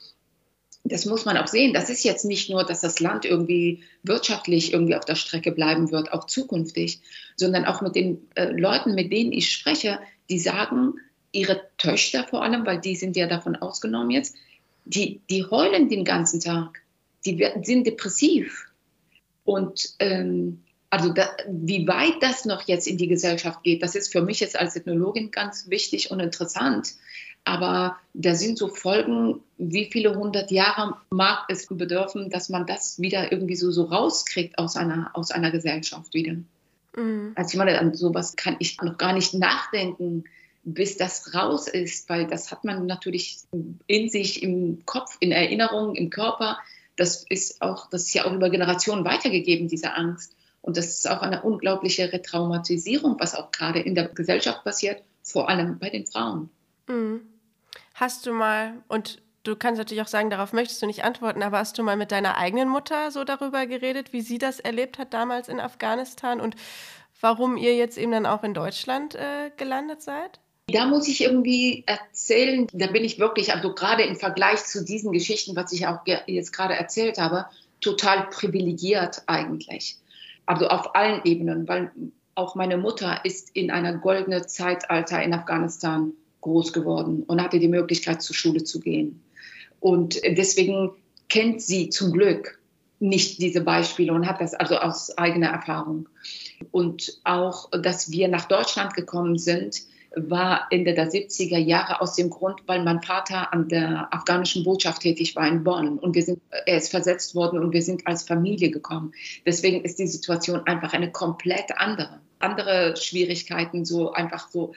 das muss man auch sehen. Das ist jetzt nicht nur, dass das Land irgendwie wirtschaftlich irgendwie auf der Strecke bleiben wird, auch zukünftig, sondern auch mit den äh, Leuten, mit denen ich spreche, die sagen, ihre Töchter vor allem, weil die sind ja davon ausgenommen jetzt, die, die heulen den ganzen Tag, die werden, sind depressiv. Und ähm, also da, wie weit das noch jetzt in die Gesellschaft geht, das ist für mich jetzt als Ethnologin ganz wichtig und interessant. Aber da sind so Folgen, wie viele hundert Jahre mag es bedürfen, dass man das wieder irgendwie so, so rauskriegt aus einer, aus einer Gesellschaft wieder. Mhm. Also ich meine, an sowas kann ich noch gar nicht nachdenken, bis das raus ist, weil das hat man natürlich in sich, im Kopf, in Erinnerung, im Körper. Das ist auch, das ist ja auch über Generationen weitergegeben, diese Angst. Und das ist auch eine unglaubliche Retraumatisierung, was auch gerade in der Gesellschaft passiert, vor allem bei den Frauen. Mhm. Hast du mal, und du kannst natürlich auch sagen, darauf möchtest du nicht antworten, aber hast du mal mit deiner eigenen Mutter so darüber geredet, wie sie das erlebt hat damals in Afghanistan und warum ihr jetzt eben dann auch in Deutschland äh, gelandet seid? Da muss ich irgendwie erzählen, da bin ich wirklich, also gerade im Vergleich zu diesen Geschichten, was ich auch jetzt gerade erzählt habe, total privilegiert eigentlich. Also auf allen Ebenen, weil auch meine Mutter ist in einer goldenen Zeitalter in Afghanistan groß geworden und hatte die Möglichkeit, zur Schule zu gehen. Und deswegen kennt sie zum Glück nicht diese Beispiele und hat das also aus eigener Erfahrung. Und auch, dass wir nach Deutschland gekommen sind, war Ende der 70er Jahre aus dem Grund, weil mein Vater an der afghanischen Botschaft tätig war in Bonn und wir sind, er ist versetzt worden und wir sind als Familie gekommen. Deswegen ist die Situation einfach eine komplett andere. Andere Schwierigkeiten, so einfach so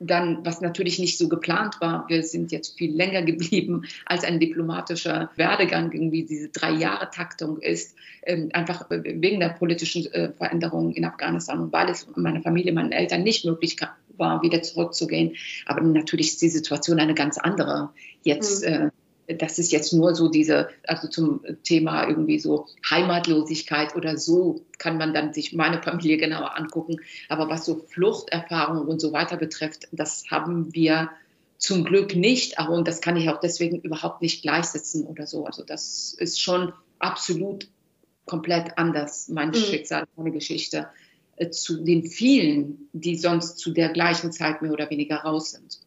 dann, was natürlich nicht so geplant war, wir sind jetzt viel länger geblieben, als ein diplomatischer Werdegang irgendwie diese drei Jahre Taktung ist, ähm, einfach wegen der politischen äh, Veränderungen in Afghanistan und weil es meiner Familie, meinen Eltern nicht möglich war, wieder zurückzugehen. Aber natürlich ist die Situation eine ganz andere. Jetzt mhm. äh, das ist jetzt nur so diese, also zum Thema irgendwie so Heimatlosigkeit oder so kann man dann sich meine Familie genauer angucken. Aber was so Fluchterfahrungen und so weiter betrifft, das haben wir zum Glück nicht. Aber und das kann ich auch deswegen überhaupt nicht gleichsetzen oder so. Also das ist schon absolut komplett anders, mein mhm. Schicksal, meine Geschichte, zu den vielen, die sonst zu der gleichen Zeit mehr oder weniger raus sind.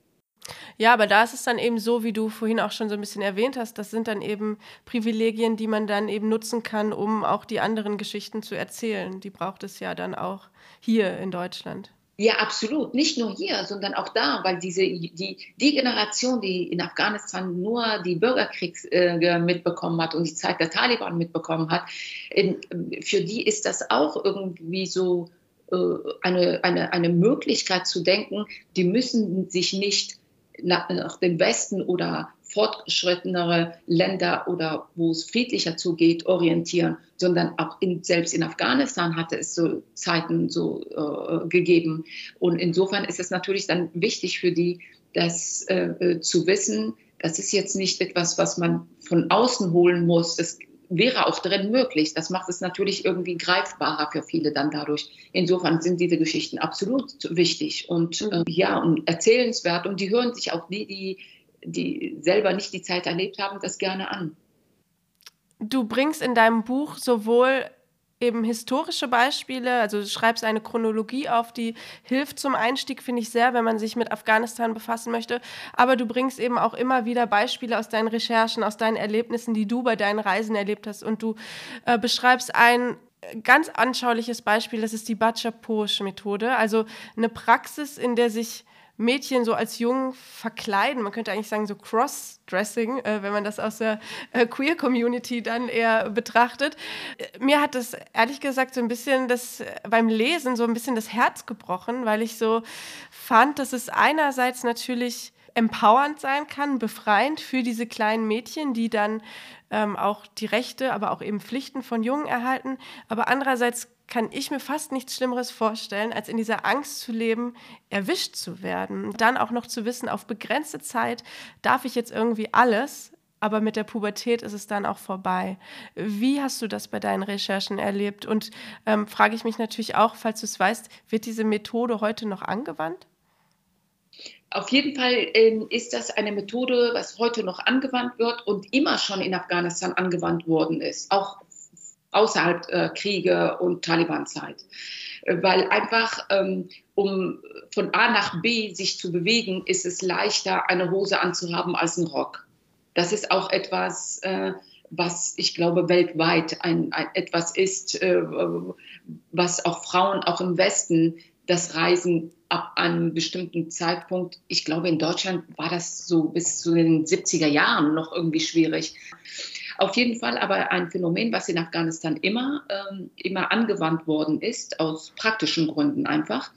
Ja, aber da ist es dann eben so, wie du vorhin auch schon so ein bisschen erwähnt hast, das sind dann eben Privilegien, die man dann eben nutzen kann, um auch die anderen Geschichten zu erzählen. Die braucht es ja dann auch hier in Deutschland. Ja, absolut. Nicht nur hier, sondern auch da, weil diese, die, die Generation, die in Afghanistan nur die Bürgerkriegs äh, mitbekommen hat und die Zeit der Taliban mitbekommen hat, in, für die ist das auch irgendwie so äh, eine, eine, eine Möglichkeit zu denken, die müssen sich nicht nach, nach dem Westen oder fortgeschrittenere Länder oder wo es friedlicher zugeht, orientieren, sondern auch in, selbst in Afghanistan hatte es so Zeiten so äh, gegeben. Und insofern ist es natürlich dann wichtig für die, das äh, zu wissen, das ist jetzt nicht etwas, was man von außen holen muss. Das wäre auch drin möglich. Das macht es natürlich irgendwie greifbarer für viele dann dadurch. Insofern sind diese Geschichten absolut wichtig und äh, ja und erzählenswert und die hören sich auch die, die die selber nicht die Zeit erlebt haben, das gerne an. Du bringst in deinem Buch sowohl eben historische Beispiele, also du schreibst eine Chronologie auf, die hilft zum Einstieg, finde ich sehr, wenn man sich mit Afghanistan befassen möchte. Aber du bringst eben auch immer wieder Beispiele aus deinen Recherchen, aus deinen Erlebnissen, die du bei deinen Reisen erlebt hast. Und du äh, beschreibst ein ganz anschauliches Beispiel, das ist die Bacha-Posch-Methode, also eine Praxis, in der sich Mädchen so als Jungen verkleiden. Man könnte eigentlich sagen, so Cross-Dressing, äh, wenn man das aus der äh, Queer-Community dann eher betrachtet. Mir hat das ehrlich gesagt so ein bisschen das beim Lesen so ein bisschen das Herz gebrochen, weil ich so fand, dass es einerseits natürlich empowernd sein kann, befreiend für diese kleinen Mädchen, die dann ähm, auch die Rechte, aber auch eben Pflichten von Jungen erhalten. Aber andererseits kann ich mir fast nichts Schlimmeres vorstellen, als in dieser Angst zu leben, erwischt zu werden. Dann auch noch zu wissen, auf begrenzte Zeit darf ich jetzt irgendwie alles, aber mit der Pubertät ist es dann auch vorbei. Wie hast du das bei deinen Recherchen erlebt? Und ähm, frage ich mich natürlich auch, falls du es weißt, wird diese Methode heute noch angewandt? Auf jeden Fall äh, ist das eine Methode, was heute noch angewandt wird und immer schon in Afghanistan angewandt worden ist, auch außerhalb äh, Kriege und Taliban-Zeit. Äh, weil einfach, ähm, um von A nach B sich zu bewegen, ist es leichter, eine Hose anzuhaben als ein Rock. Das ist auch etwas, äh, was ich glaube weltweit ein, ein etwas ist, äh, was auch Frauen auch im Westen das Reisen ab einem bestimmten Zeitpunkt, ich glaube in Deutschland war das so bis zu den 70er Jahren noch irgendwie schwierig. Auf jeden Fall aber ein Phänomen, was in Afghanistan immer, ähm, immer angewandt worden ist, aus praktischen Gründen einfach.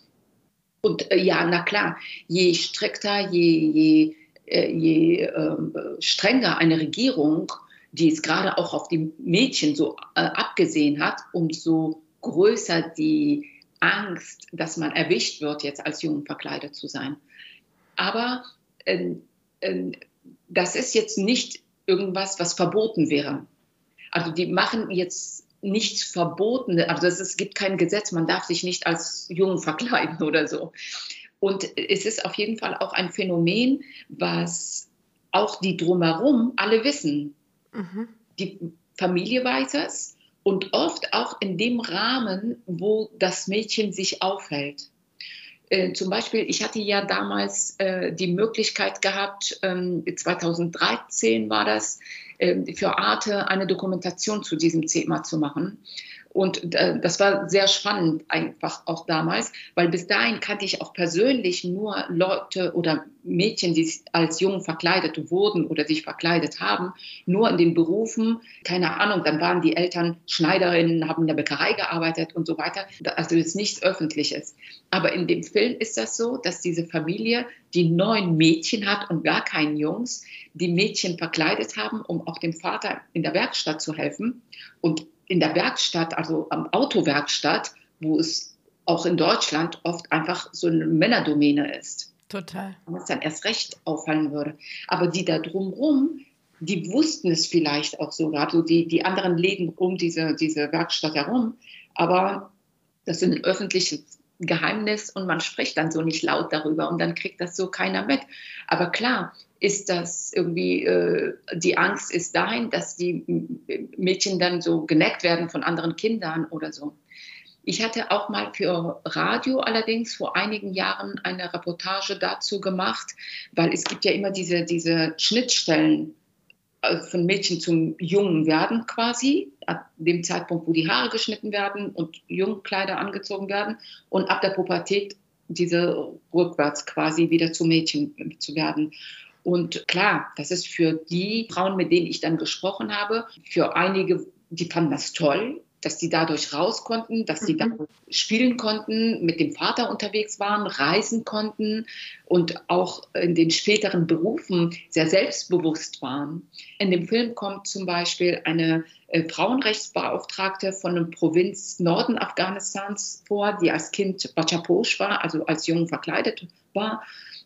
Und äh, ja, na klar, je strikter, je, je, äh, je äh, strenger eine Regierung, die es gerade auch auf die Mädchen so äh, abgesehen hat, umso größer die Angst, dass man erwischt wird, jetzt als Jungen verkleidet zu sein. Aber ähm, ähm, das ist jetzt nicht irgendwas, was verboten wäre. Also die machen jetzt nichts Verbotenes, also es gibt kein Gesetz, man darf sich nicht als Jungen verkleiden oder so. Und es ist auf jeden Fall auch ein Phänomen, was auch die drumherum alle wissen. Mhm. Die Familie weiß es und oft auch in dem Rahmen, wo das Mädchen sich aufhält. Äh, zum Beispiel, ich hatte ja damals äh, die Möglichkeit gehabt, ähm, 2013 war das, äh, für Arte eine Dokumentation zu diesem Thema zu machen. Und äh, das war sehr spannend einfach auch damals, weil bis dahin kannte ich auch persönlich nur Leute oder Mädchen, die als Jungen verkleidet wurden oder sich verkleidet haben, nur in den Berufen, keine Ahnung, dann waren die Eltern Schneiderinnen, haben in der Bäckerei gearbeitet und so weiter. Also ist nichts Öffentliches. Aber in dem Film ist das so, dass diese Familie, die neun Mädchen hat und gar keinen Jungs, die Mädchen verkleidet haben, um auch dem Vater in der Werkstatt zu helfen. Und in der Werkstatt, also am Autowerkstatt, wo es auch in Deutschland oft einfach so eine Männerdomäne ist. Total. Es dann erst recht auffallen würde. Aber die da drumherum, die wussten es vielleicht auch sogar, also die, die anderen Läden um diese, diese Werkstatt herum. Aber das ist ein öffentliches Geheimnis und man spricht dann so nicht laut darüber und dann kriegt das so keiner mit. Aber klar, ist das irgendwie, äh, die Angst ist dahin, dass die Mädchen dann so geneckt werden von anderen Kindern oder so. Ich hatte auch mal für Radio allerdings vor einigen Jahren eine Reportage dazu gemacht, weil es gibt ja immer diese, diese Schnittstellen äh, von Mädchen zum jungen werden quasi, ab dem Zeitpunkt, wo die Haare geschnitten werden und Jungkleider angezogen werden und ab der Pubertät diese rückwärts quasi wieder zu Mädchen zu werden. Und klar, das ist für die Frauen, mit denen ich dann gesprochen habe, für einige, die fanden das toll, dass die dadurch raus konnten, dass sie mhm. dann spielen konnten, mit dem Vater unterwegs waren, reisen konnten und auch in den späteren Berufen sehr selbstbewusst waren. In dem Film kommt zum Beispiel eine äh, Frauenrechtsbeauftragte von einer Provinz Norden Afghanistans vor, die als Kind Bachaposh war, also als Jung verkleidet war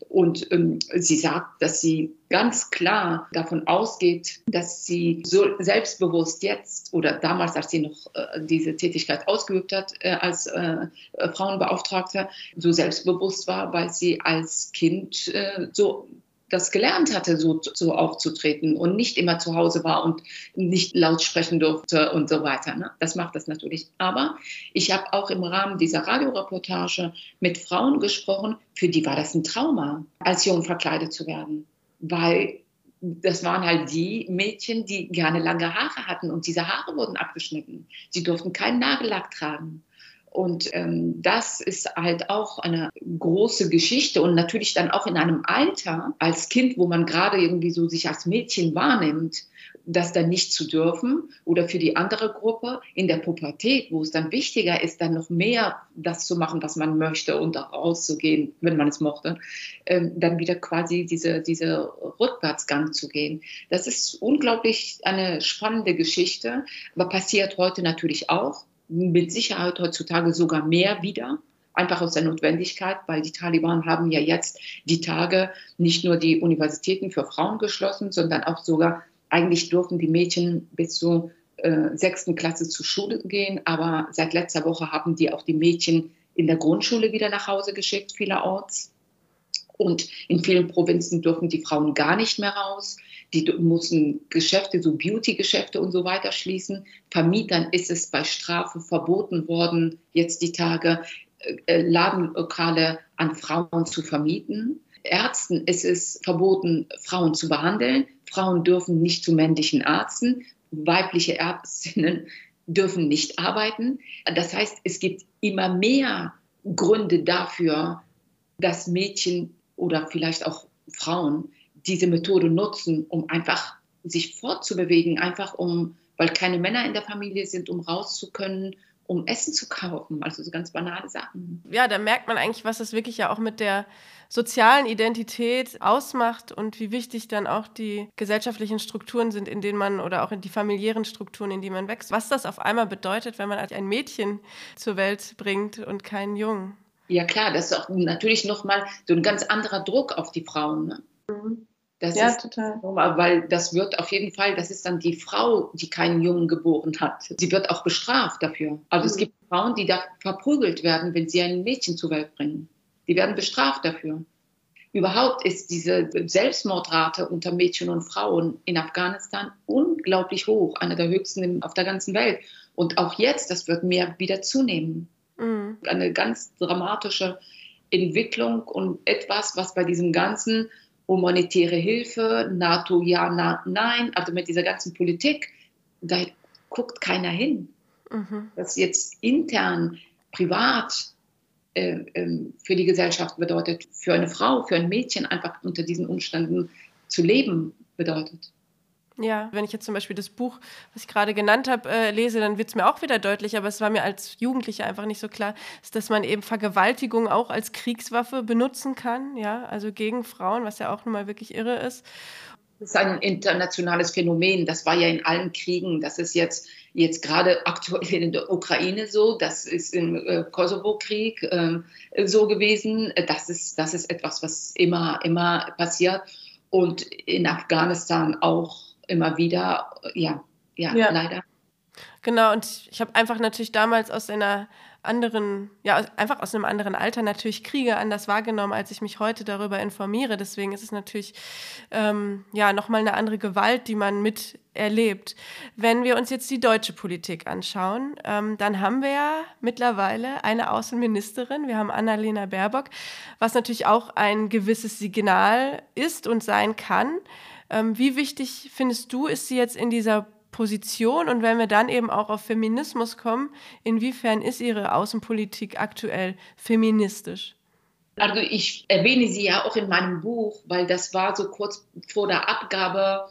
und ähm, sie sagt, dass sie ganz klar davon ausgeht, dass sie so selbstbewusst jetzt oder damals, als sie noch äh, diese Tätigkeit ausgeübt hat äh, als äh, Frauenbeauftragte, so selbstbewusst war, weil sie als Kind äh, so das gelernt hatte, so, so aufzutreten und nicht immer zu Hause war und nicht laut sprechen durfte und so weiter. Ne? Das macht das natürlich. Aber ich habe auch im Rahmen dieser Radioreportage mit Frauen gesprochen, für die war das ein Trauma, als jung verkleidet zu werden, weil das waren halt die Mädchen, die gerne lange Haare hatten und diese Haare wurden abgeschnitten. Sie durften keinen Nagellack tragen. Und ähm, das ist halt auch eine große Geschichte und natürlich dann auch in einem Alter als Kind, wo man gerade irgendwie so sich als Mädchen wahrnimmt, das dann nicht zu dürfen oder für die andere Gruppe in der Pubertät, wo es dann wichtiger ist, dann noch mehr das zu machen, was man möchte und auch rauszugehen, wenn man es mochte, ähm, dann wieder quasi diese, diese Rückwärtsgang zu gehen. Das ist unglaublich eine spannende Geschichte, aber passiert heute natürlich auch mit Sicherheit heutzutage sogar mehr wieder, einfach aus der Notwendigkeit, weil die Taliban haben ja jetzt die Tage nicht nur die Universitäten für Frauen geschlossen, sondern auch sogar, eigentlich durften die Mädchen bis zur äh, sechsten Klasse zur Schule gehen, aber seit letzter Woche haben die auch die Mädchen in der Grundschule wieder nach Hause geschickt, vielerorts. Und in vielen Provinzen dürfen die Frauen gar nicht mehr raus. Die mussten Geschäfte, so Beauty-Geschäfte und so weiter schließen. Vermietern ist es bei Strafe verboten worden, jetzt die Tage äh, Ladenlokale an Frauen zu vermieten. Ärzten ist es verboten, Frauen zu behandeln. Frauen dürfen nicht zu männlichen Ärzten. Weibliche Ärztinnen dürfen nicht arbeiten. Das heißt, es gibt immer mehr Gründe dafür, dass Mädchen oder vielleicht auch Frauen diese Methode nutzen, um einfach sich fortzubewegen, einfach um, weil keine Männer in der Familie sind, um raus zu können, um Essen zu kaufen. Also so ganz banale Sachen. Ja, da merkt man eigentlich, was das wirklich ja auch mit der sozialen Identität ausmacht und wie wichtig dann auch die gesellschaftlichen Strukturen sind, in denen man oder auch in die familiären Strukturen, in die man wächst. Was das auf einmal bedeutet, wenn man ein Mädchen zur Welt bringt und keinen Jungen. Ja klar, das ist auch natürlich nochmal so ein ganz anderer Druck auf die Frauen. Ne? Mhm. Das ja, ist, total. Weil das wird auf jeden Fall, das ist dann die Frau, die keinen Jungen geboren hat. Sie wird auch bestraft dafür. Also mhm. es gibt Frauen, die da verprügelt werden, wenn sie ein Mädchen zur Welt bringen. Die werden bestraft dafür. Überhaupt ist diese Selbstmordrate unter Mädchen und Frauen in Afghanistan unglaublich hoch, eine der höchsten auf der ganzen Welt. Und auch jetzt, das wird mehr wieder zunehmen. Mhm. Eine ganz dramatische Entwicklung und etwas, was bei diesem ganzen humanitäre Hilfe, NATO ja, na, nein, also mit dieser ganzen Politik, da guckt keiner hin. Mhm. Was jetzt intern, privat äh, äh, für die Gesellschaft bedeutet, für eine Frau, für ein Mädchen einfach unter diesen Umständen zu leben bedeutet. Ja, wenn ich jetzt zum Beispiel das Buch, was ich gerade genannt habe, äh, lese, dann wird es mir auch wieder deutlich, aber es war mir als Jugendliche einfach nicht so klar, dass man eben Vergewaltigung auch als Kriegswaffe benutzen kann, ja, also gegen Frauen, was ja auch nun mal wirklich irre ist. Das ist ein internationales Phänomen, das war ja in allen Kriegen, das ist jetzt, jetzt gerade aktuell in der Ukraine so, das ist im äh, Kosovo-Krieg äh, so gewesen, das ist, das ist etwas, was immer, immer passiert. Und in Afghanistan auch immer wieder, ja, ja, ja. leider. Genau, und ich habe einfach natürlich damals aus einer anderen, ja, einfach aus einem anderen Alter natürlich Kriege anders wahrgenommen, als ich mich heute darüber informiere. Deswegen ist es natürlich ähm, ja nochmal eine andere Gewalt, die man miterlebt. Wenn wir uns jetzt die deutsche Politik anschauen, ähm, dann haben wir ja mittlerweile eine Außenministerin, wir haben Annalena Baerbock, was natürlich auch ein gewisses Signal ist und sein kann. Ähm, wie wichtig findest du, ist sie jetzt in dieser Position? Und wenn wir dann eben auch auf Feminismus kommen, inwiefern ist ihre Außenpolitik aktuell feministisch? Also ich erwähne sie ja auch in meinem Buch, weil das war so kurz vor der Abgabe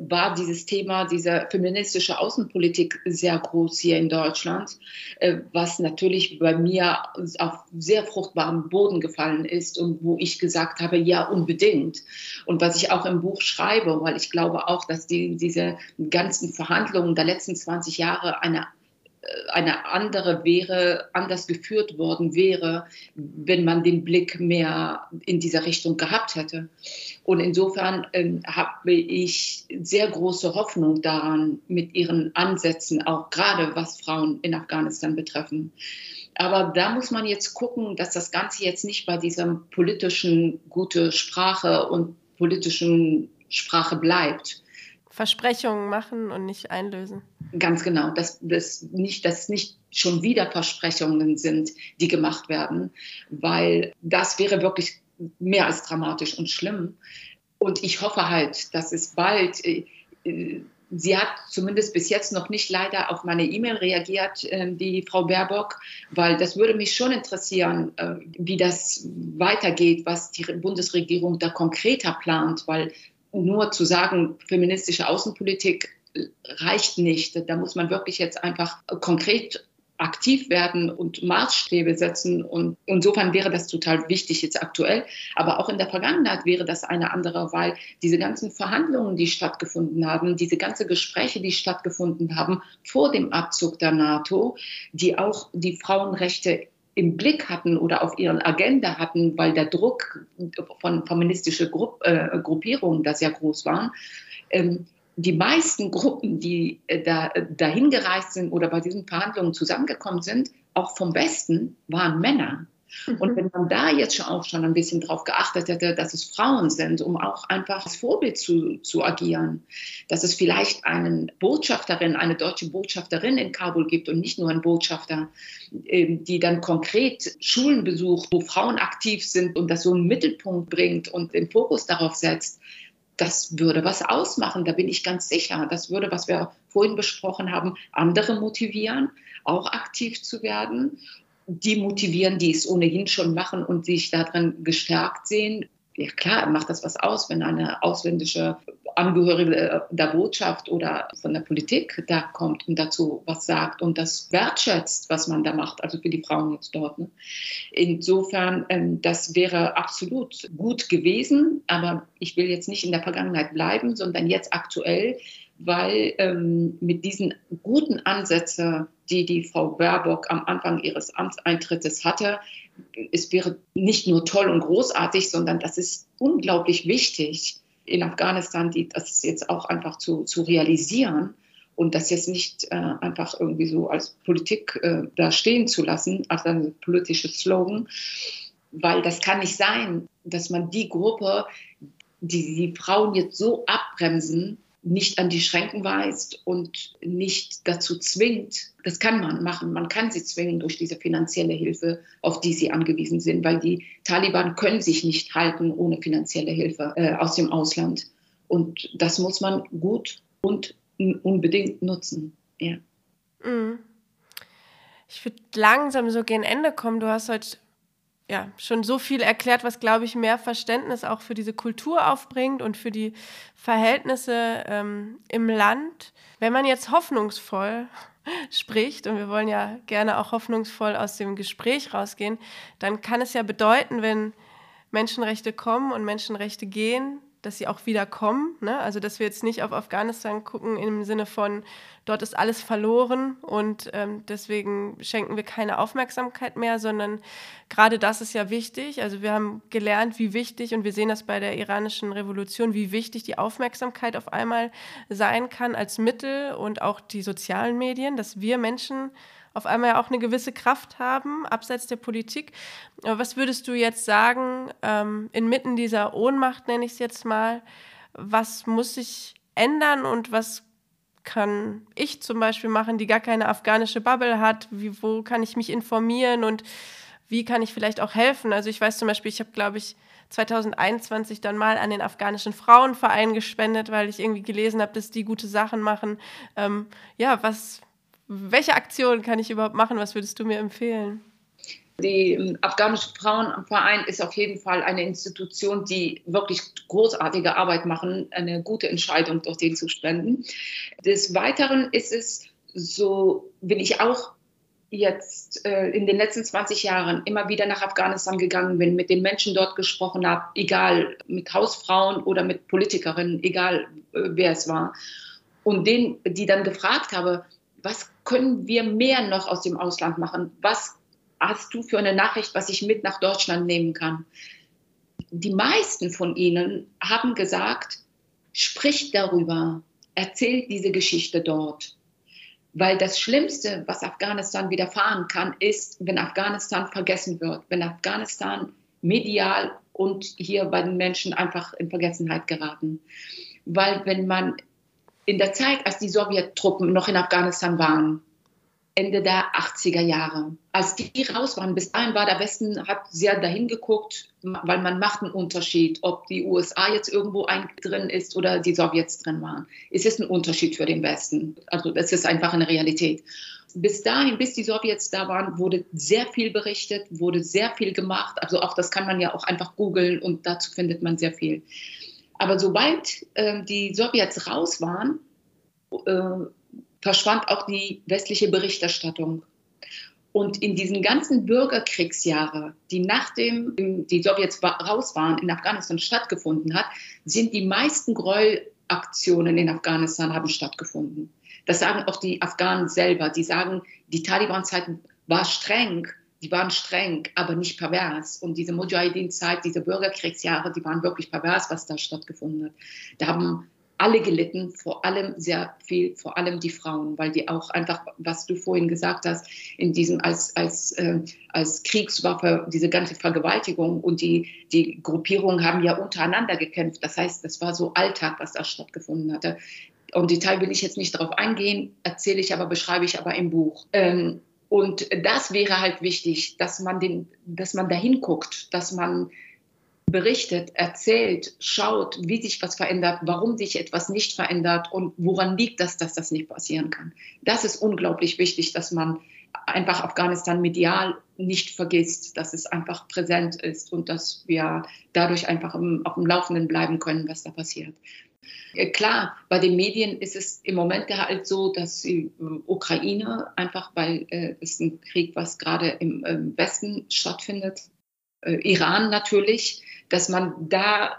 war dieses Thema dieser feministische Außenpolitik sehr groß hier in Deutschland, äh, was natürlich bei mir auf sehr fruchtbarem Boden gefallen ist und wo ich gesagt habe, ja, unbedingt. Und was ich auch im Buch schreibe, weil ich glaube auch, dass die, diese ganzen Verhandlungen der letzten 20 Jahre eine eine andere wäre, anders geführt worden wäre, wenn man den Blick mehr in dieser Richtung gehabt hätte. Und insofern ähm, habe ich sehr große Hoffnung daran, mit ihren Ansätzen, auch gerade was Frauen in Afghanistan betreffen. Aber da muss man jetzt gucken, dass das Ganze jetzt nicht bei dieser politischen gute Sprache und politischen Sprache bleibt, Versprechungen machen und nicht einlösen. Ganz genau, dass das nicht, dass nicht schon wieder Versprechungen sind, die gemacht werden, weil das wäre wirklich mehr als dramatisch und schlimm. Und ich hoffe halt, dass es bald, äh, äh, sie hat zumindest bis jetzt noch nicht leider auf meine E-Mail reagiert, äh, die Frau Baerbock, weil das würde mich schon interessieren, wie das weitergeht, was die Bundesregierung da konkreter plant, weil nur zu sagen, feministische Außenpolitik reicht nicht. Da muss man wirklich jetzt einfach konkret aktiv werden und Maßstäbe setzen. Und insofern wäre das total wichtig jetzt aktuell. Aber auch in der Vergangenheit wäre das eine andere, weil diese ganzen Verhandlungen, die stattgefunden haben, diese ganzen Gespräche, die stattgefunden haben vor dem Abzug der NATO, die auch die Frauenrechte im Blick hatten oder auf ihren Agenda hatten, weil der Druck von feministischen Grupp, äh, Gruppierungen da sehr groß war. Ähm, die meisten Gruppen, die äh, da, dahin gereist sind oder bei diesen Verhandlungen zusammengekommen sind, auch vom Westen, waren Männer. Und wenn man da jetzt schon auch schon ein bisschen drauf geachtet hätte, dass es Frauen sind, um auch einfach als Vorbild zu, zu agieren, dass es vielleicht einen Botschafterin, eine deutsche Botschafterin in Kabul gibt und nicht nur einen Botschafter, ähm, die dann konkret Schulen besucht, wo Frauen aktiv sind und das so einen Mittelpunkt bringt und den Fokus darauf setzt, das würde was ausmachen, da bin ich ganz sicher. Das würde, was wir vorhin besprochen haben, andere motivieren, auch aktiv zu werden die motivieren, die es ohnehin schon machen und sich darin gestärkt sehen. Ja klar, macht das was aus, wenn eine ausländische Angehörige der Botschaft oder von der Politik da kommt und dazu was sagt und das wertschätzt, was man da macht, also für die Frauen jetzt dort. Ne? Insofern, ähm, das wäre absolut gut gewesen, aber ich will jetzt nicht in der Vergangenheit bleiben, sondern jetzt aktuell weil ähm, mit diesen guten Ansätzen, die die Frau Baerbock am Anfang ihres Amteintrittes hatte, es wäre nicht nur toll und großartig, sondern das ist unglaublich wichtig in Afghanistan, die, das jetzt auch einfach zu, zu realisieren und das jetzt nicht äh, einfach irgendwie so als Politik äh, da stehen zu lassen, als ein politisches Slogan, weil das kann nicht sein, dass man die Gruppe, die die Frauen jetzt so abbremsen, nicht an die Schränken weist und nicht dazu zwingt. Das kann man machen. Man kann sie zwingen durch diese finanzielle Hilfe, auf die sie angewiesen sind, weil die Taliban können sich nicht halten ohne finanzielle Hilfe äh, aus dem Ausland. Und das muss man gut und unbedingt nutzen. Ja. Mhm. Ich würde langsam so gegen Ende kommen. Du hast heute ja, schon so viel erklärt, was, glaube ich, mehr Verständnis auch für diese Kultur aufbringt und für die Verhältnisse ähm, im Land. Wenn man jetzt hoffnungsvoll spricht, und wir wollen ja gerne auch hoffnungsvoll aus dem Gespräch rausgehen, dann kann es ja bedeuten, wenn Menschenrechte kommen und Menschenrechte gehen, dass sie auch wieder kommen. Ne? Also dass wir jetzt nicht auf Afghanistan gucken im Sinne von, dort ist alles verloren und ähm, deswegen schenken wir keine Aufmerksamkeit mehr, sondern gerade das ist ja wichtig. Also wir haben gelernt, wie wichtig, und wir sehen das bei der iranischen Revolution, wie wichtig die Aufmerksamkeit auf einmal sein kann als Mittel und auch die sozialen Medien, dass wir Menschen auf einmal ja auch eine gewisse Kraft haben, abseits der Politik. Aber was würdest du jetzt sagen, ähm, inmitten dieser Ohnmacht, nenne ich es jetzt mal, was muss sich ändern und was kann ich zum Beispiel machen, die gar keine afghanische Bubble hat? Wie, wo kann ich mich informieren und wie kann ich vielleicht auch helfen? Also ich weiß zum Beispiel, ich habe, glaube ich, 2021 dann mal an den afghanischen Frauenverein gespendet, weil ich irgendwie gelesen habe, dass die gute Sachen machen. Ähm, ja, was, welche Aktion kann ich überhaupt machen? Was würdest du mir empfehlen? Die ähm, afghanische Frauenverein ist auf jeden Fall eine Institution, die wirklich großartige Arbeit machen, eine gute Entscheidung dorthin zu spenden. Des Weiteren ist es so, bin ich auch jetzt äh, in den letzten 20 Jahren immer wieder nach Afghanistan gegangen bin, mit den Menschen dort gesprochen habe, egal mit Hausfrauen oder mit Politikerinnen, egal äh, wer es war, und denen, die dann gefragt habe, was können wir mehr noch aus dem Ausland machen? Was hast du für eine Nachricht, was ich mit nach Deutschland nehmen kann? Die meisten von ihnen haben gesagt, spricht darüber, erzählt diese Geschichte dort. Weil das Schlimmste, was Afghanistan widerfahren kann, ist, wenn Afghanistan vergessen wird, wenn Afghanistan medial und hier bei den Menschen einfach in Vergessenheit geraten. Weil wenn man in der Zeit, als die Sowjettruppen noch in Afghanistan waren, Ende der 80er Jahre. Als die raus waren, bis dahin war der Westen, hat sehr dahin geguckt, weil man macht einen Unterschied, ob die USA jetzt irgendwo drin ist oder die Sowjets drin waren. Es ist ein Unterschied für den Westen. Also das ist einfach eine Realität. Bis dahin, bis die Sowjets da waren, wurde sehr viel berichtet, wurde sehr viel gemacht. Also auch das kann man ja auch einfach googeln und dazu findet man sehr viel. Aber sobald äh, die Sowjets raus waren, äh, verschwand auch die westliche Berichterstattung. Und in diesen ganzen Bürgerkriegsjahren, die nachdem die Sowjets raus waren, in Afghanistan stattgefunden hat, sind die meisten Gräuelaktionen in Afghanistan haben stattgefunden. Das sagen auch die Afghanen selber. Die sagen, die Taliban-Zeit war streng, die waren streng, aber nicht pervers. Und diese Mujahideen-Zeit, diese Bürgerkriegsjahre, die waren wirklich pervers, was da stattgefunden hat. Da haben alle gelitten, vor allem sehr viel, vor allem die Frauen, weil die auch einfach, was du vorhin gesagt hast, in diesem als, als, äh, als Kriegswaffe, diese ganze Vergewaltigung und die, die Gruppierungen haben ja untereinander gekämpft. Das heißt, das war so Alltag, was da stattgefunden hatte. Und Detail will ich jetzt nicht darauf eingehen, erzähle ich aber, beschreibe ich aber im Buch. Ähm, und das wäre halt wichtig, dass man den, dass man dahin guckt, dass man berichtet, erzählt, schaut, wie sich was verändert, warum sich etwas nicht verändert und woran liegt das, dass das nicht passieren kann. Das ist unglaublich wichtig, dass man einfach Afghanistan medial nicht vergisst, dass es einfach präsent ist und dass wir dadurch einfach im, auf dem Laufenden bleiben können, was da passiert. Klar, bei den Medien ist es im Moment halt so, dass die äh, Ukraine einfach, weil äh, es ein Krieg, was gerade im äh, Westen stattfindet, äh, Iran natürlich, dass man da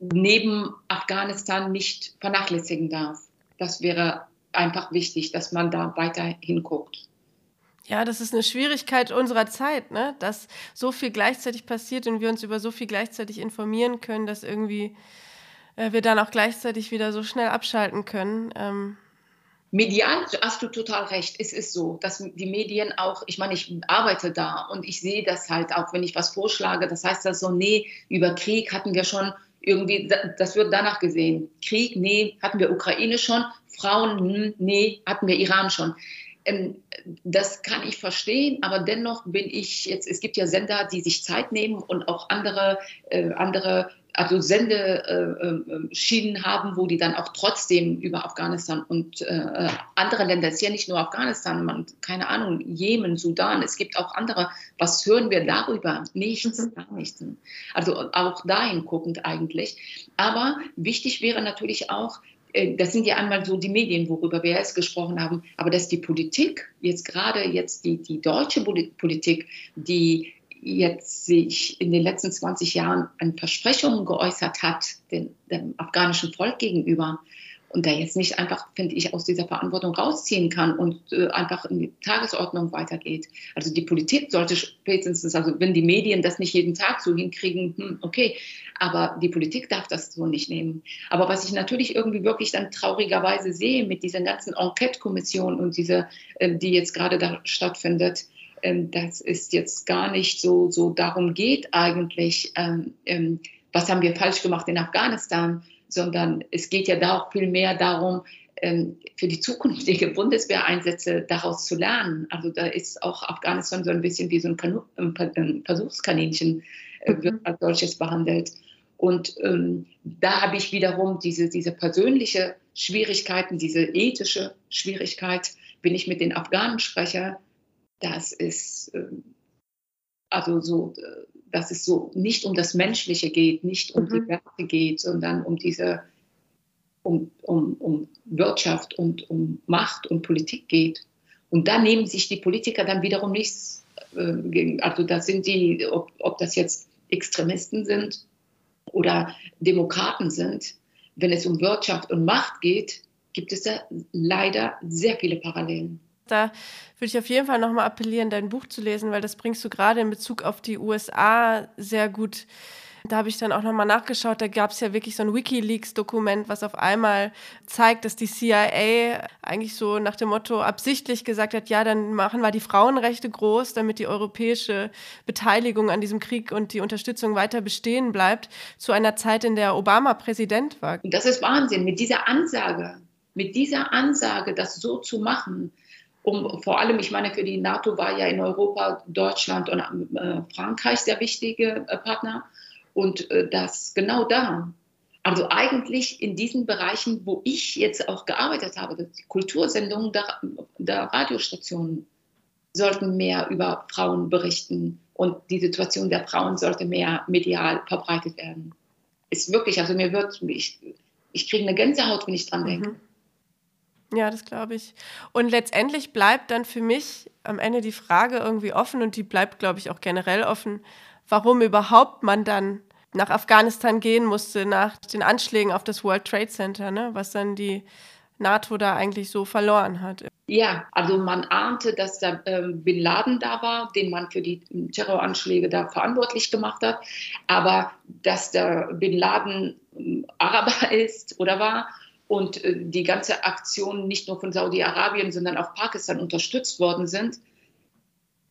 neben Afghanistan nicht vernachlässigen darf. Das wäre einfach wichtig, dass man da weiter hinguckt. Ja, das ist eine Schwierigkeit unserer Zeit, ne? dass so viel gleichzeitig passiert und wir uns über so viel gleichzeitig informieren können, dass irgendwie äh, wir dann auch gleichzeitig wieder so schnell abschalten können. Ähm, Medial hast du total recht. Es ist so, dass die Medien auch, ich meine, ich arbeite da und ich sehe das halt auch, wenn ich was vorschlage. Das heißt das so, nee, über Krieg hatten wir schon irgendwie, das wird danach gesehen. Krieg, nee, hatten wir Ukraine schon. Frauen, hm, nee, hatten wir Iran schon. Ähm, das kann ich verstehen, aber dennoch bin ich jetzt, es gibt ja Sender, die sich Zeit nehmen und auch andere, äh, andere also Sendeschienen äh, äh, haben, wo die dann auch trotzdem über Afghanistan und äh, andere Länder, es ist ja nicht nur Afghanistan, man, keine Ahnung, Jemen, Sudan, es gibt auch andere. Was hören wir darüber? Nichts, mhm. gar nichts. Also auch dahin guckend eigentlich. Aber wichtig wäre natürlich auch, äh, das sind ja einmal so die Medien, worüber wir jetzt gesprochen haben, aber dass die Politik, jetzt gerade jetzt die, die deutsche Politik, die jetzt sich in den letzten 20 Jahren an Versprechungen geäußert hat, den, dem afghanischen Volk gegenüber, und der jetzt nicht einfach, finde ich, aus dieser Verantwortung rausziehen kann und äh, einfach in die Tagesordnung weitergeht. Also die Politik sollte spätestens, also wenn die Medien das nicht jeden Tag so hinkriegen, hm, okay, aber die Politik darf das so nicht nehmen. Aber was ich natürlich irgendwie wirklich dann traurigerweise sehe mit dieser ganzen Enquete-Kommission und diese, äh, die jetzt gerade da stattfindet, dass es jetzt gar nicht so, so darum geht eigentlich, ähm, ähm, was haben wir falsch gemacht in Afghanistan, sondern es geht ja da auch viel mehr darum, für die zukünftige Bundeswehreinsätze daraus zu lernen. Also da ist auch Afghanistan so ein bisschen wie so ein, Versuchskaninchen, äh, wird als solches behandelt. Und ähm, da habe ich wiederum diese, diese persönliche Schwierigkeiten, diese ethische Schwierigkeit, wenn ich mit den Afghanen spreche, das ist, ähm, also so, dass es so nicht um das Menschliche geht, nicht um mhm. die Werte geht, sondern um diese, um, um, um Wirtschaft und um Macht und Politik geht. Und da nehmen sich die Politiker dann wiederum nichts, äh, also da sind die, ob, ob das jetzt Extremisten sind oder Demokraten sind, wenn es um Wirtschaft und Macht geht, gibt es da leider sehr viele Parallelen. Da würde ich auf jeden Fall nochmal appellieren, dein Buch zu lesen, weil das bringst du gerade in Bezug auf die USA sehr gut. Da habe ich dann auch nochmal nachgeschaut, da gab es ja wirklich so ein Wikileaks-Dokument, was auf einmal zeigt, dass die CIA eigentlich so nach dem Motto absichtlich gesagt hat, ja, dann machen wir die Frauenrechte groß, damit die europäische Beteiligung an diesem Krieg und die Unterstützung weiter bestehen bleibt, zu einer Zeit, in der Obama Präsident war. Das ist Wahnsinn, mit dieser Ansage, mit dieser Ansage, das so zu machen, um vor allem, ich meine, für die NATO war ja in Europa Deutschland und äh, Frankreich sehr wichtige äh, Partner. Und äh, das genau da. Also eigentlich in diesen Bereichen, wo ich jetzt auch gearbeitet habe, die Kultursendungen der, der Radiostationen sollten mehr über Frauen berichten und die Situation der Frauen sollte mehr medial verbreitet werden. Ist wirklich, also mir wird, ich, ich kriege eine Gänsehaut, wenn ich dran denke. Mhm. Ja, das glaube ich. Und letztendlich bleibt dann für mich am Ende die Frage irgendwie offen und die bleibt, glaube ich, auch generell offen warum überhaupt man dann nach Afghanistan gehen musste, nach den Anschlägen auf das World Trade Center, ne? was dann die NATO da eigentlich so verloren hat. Ja, also man ahnte, dass da äh, Bin Laden da war, den man für die Terroranschläge da verantwortlich gemacht hat. Aber dass der Bin Laden äh, Araber ist oder war und äh, die ganze Aktion nicht nur von Saudi-Arabien, sondern auch Pakistan unterstützt worden sind,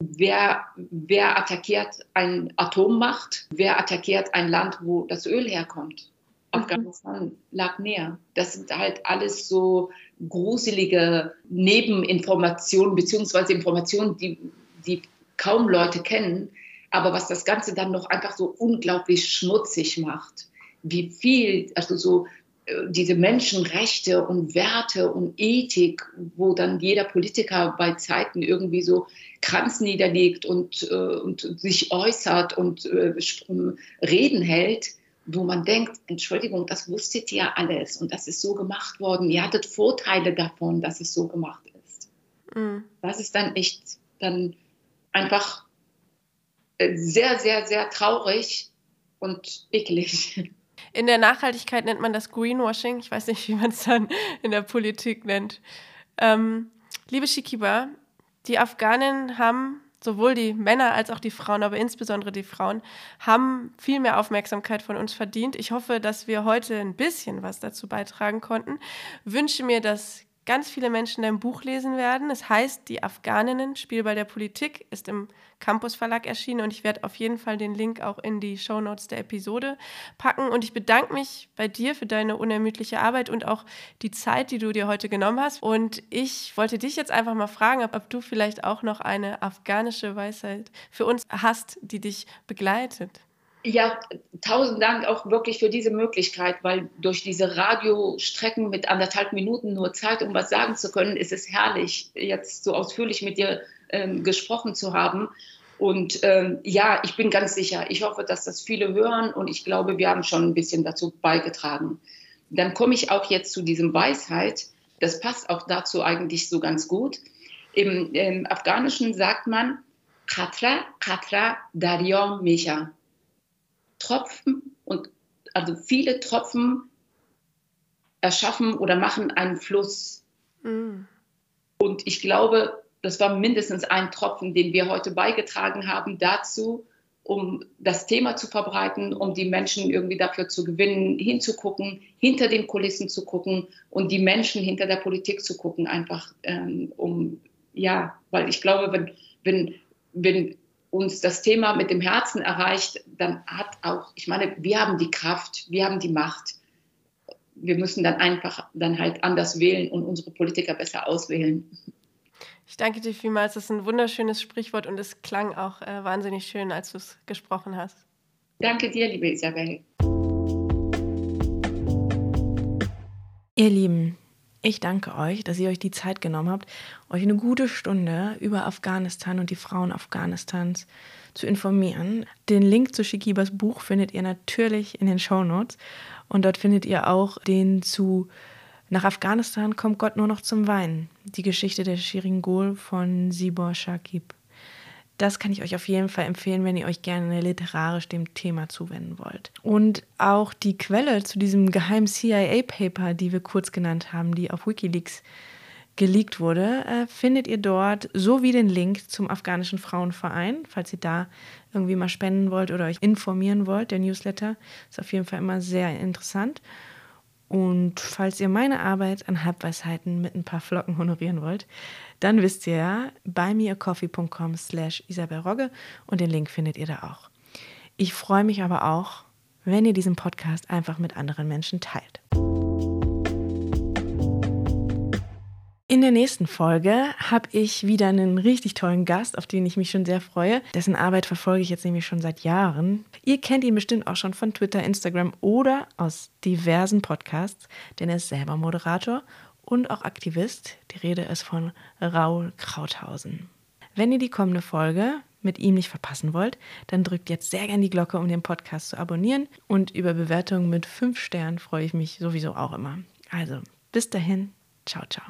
Wer, wer attackiert eine Atommacht? Wer attackiert ein Land, wo das Öl herkommt? Mhm. Afghanistan lag näher. Das sind halt alles so gruselige Nebeninformationen, beziehungsweise Informationen, die, die kaum Leute kennen, aber was das Ganze dann noch einfach so unglaublich schmutzig macht. Wie viel, also so diese Menschenrechte und Werte und Ethik, wo dann jeder Politiker bei Zeiten irgendwie so Kranz niederlegt und, äh, und sich äußert und äh, Reden hält, wo man denkt, Entschuldigung, das wusstet ihr alles und das ist so gemacht worden. Ihr hattet Vorteile davon, dass es so gemacht ist. Mhm. Das ist dann echt dann einfach äh, sehr, sehr, sehr traurig und eklig. In der Nachhaltigkeit nennt man das Greenwashing. Ich weiß nicht, wie man es dann in der Politik nennt. Ähm, liebe Shikiba, die Afghanen haben, sowohl die Männer als auch die Frauen, aber insbesondere die Frauen, haben viel mehr Aufmerksamkeit von uns verdient. Ich hoffe, dass wir heute ein bisschen was dazu beitragen konnten. Wünsche mir, dass ganz viele Menschen dein Buch lesen werden. Es heißt Die Afghaninnen, Spielball der Politik, ist im Campus Verlag erschienen und ich werde auf jeden Fall den Link auch in die Show Notes der Episode packen. Und ich bedanke mich bei dir für deine unermüdliche Arbeit und auch die Zeit, die du dir heute genommen hast. Und ich wollte dich jetzt einfach mal fragen, ob, ob du vielleicht auch noch eine afghanische Weisheit für uns hast, die dich begleitet. Ja, tausend Dank auch wirklich für diese Möglichkeit, weil durch diese Radiostrecken mit anderthalb Minuten nur Zeit, um was sagen zu können, ist es herrlich, jetzt so ausführlich mit dir ähm, gesprochen zu haben. Und ähm, ja, ich bin ganz sicher, ich hoffe, dass das viele hören und ich glaube, wir haben schon ein bisschen dazu beigetragen. Dann komme ich auch jetzt zu diesem Weisheit. Das passt auch dazu eigentlich so ganz gut. Im, im Afghanischen sagt man Khatra, Khatra, Daryom Misha. Tropfen und also viele Tropfen erschaffen oder machen einen Fluss. Mhm. Und ich glaube, das war mindestens ein Tropfen, den wir heute beigetragen haben dazu, um das Thema zu verbreiten, um die Menschen irgendwie dafür zu gewinnen, hinzugucken, hinter den Kulissen zu gucken und die Menschen hinter der Politik zu gucken, einfach ähm, um, ja, weil ich glaube, wenn, wenn, wenn uns das Thema mit dem Herzen erreicht, dann hat auch, ich meine, wir haben die Kraft, wir haben die Macht. Wir müssen dann einfach dann halt anders wählen und unsere Politiker besser auswählen. Ich danke dir vielmals. Das ist ein wunderschönes Sprichwort und es klang auch äh, wahnsinnig schön, als du es gesprochen hast. Danke dir, liebe Isabel. Ihr Lieben, Ich danke euch, dass ihr euch die Zeit genommen habt, euch eine gute Stunde über Afghanistan und die Frauen Afghanistans zu informieren. Den Link zu Shikibas Buch findet ihr natürlich in den Show Notes und dort findet ihr auch den zu Nach Afghanistan kommt Gott nur noch zum Weinen, die Geschichte der Shirin Gol von Sibor Shakib. Das kann ich euch auf jeden Fall empfehlen, wenn ihr euch gerne literarisch dem Thema zuwenden wollt. Und auch die Quelle zu diesem geheimen CIA-Paper, die wir kurz genannt haben, die auf Wikileaks geleakt wurde, äh, findet ihr dort sowie den Link zum afghanischen Frauenverein, falls ihr da irgendwie mal spenden wollt oder euch informieren wollt. Der Newsletter ist auf jeden Fall immer sehr interessant. Und falls ihr meine Arbeit an Halbweisheiten mit ein paar Flocken honorieren wollt, dann wisst ihr ja, buymeacoffee.com slash isabelrogge und den Link findet ihr da auch. Ich freue mich aber auch, wenn ihr diesen Podcast einfach mit anderen Menschen teilt. In der nächsten Folge habe ich wieder einen richtig tollen Gast, auf den ich mich schon sehr freue. Dessen Arbeit verfolge ich jetzt nämlich schon seit Jahren. Ihr kennt ihn bestimmt auch schon von Twitter, Instagram oder aus diversen Podcasts, denn er ist selber Moderator und auch Aktivist. Die Rede ist von Raul Krauthausen. Wenn ihr die kommende Folge mit ihm nicht verpassen wollt, dann drückt jetzt sehr gerne die Glocke, um den Podcast zu abonnieren. Und über Bewertungen mit fünf Sternen freue ich mich sowieso auch immer. Also, bis dahin, ciao, ciao.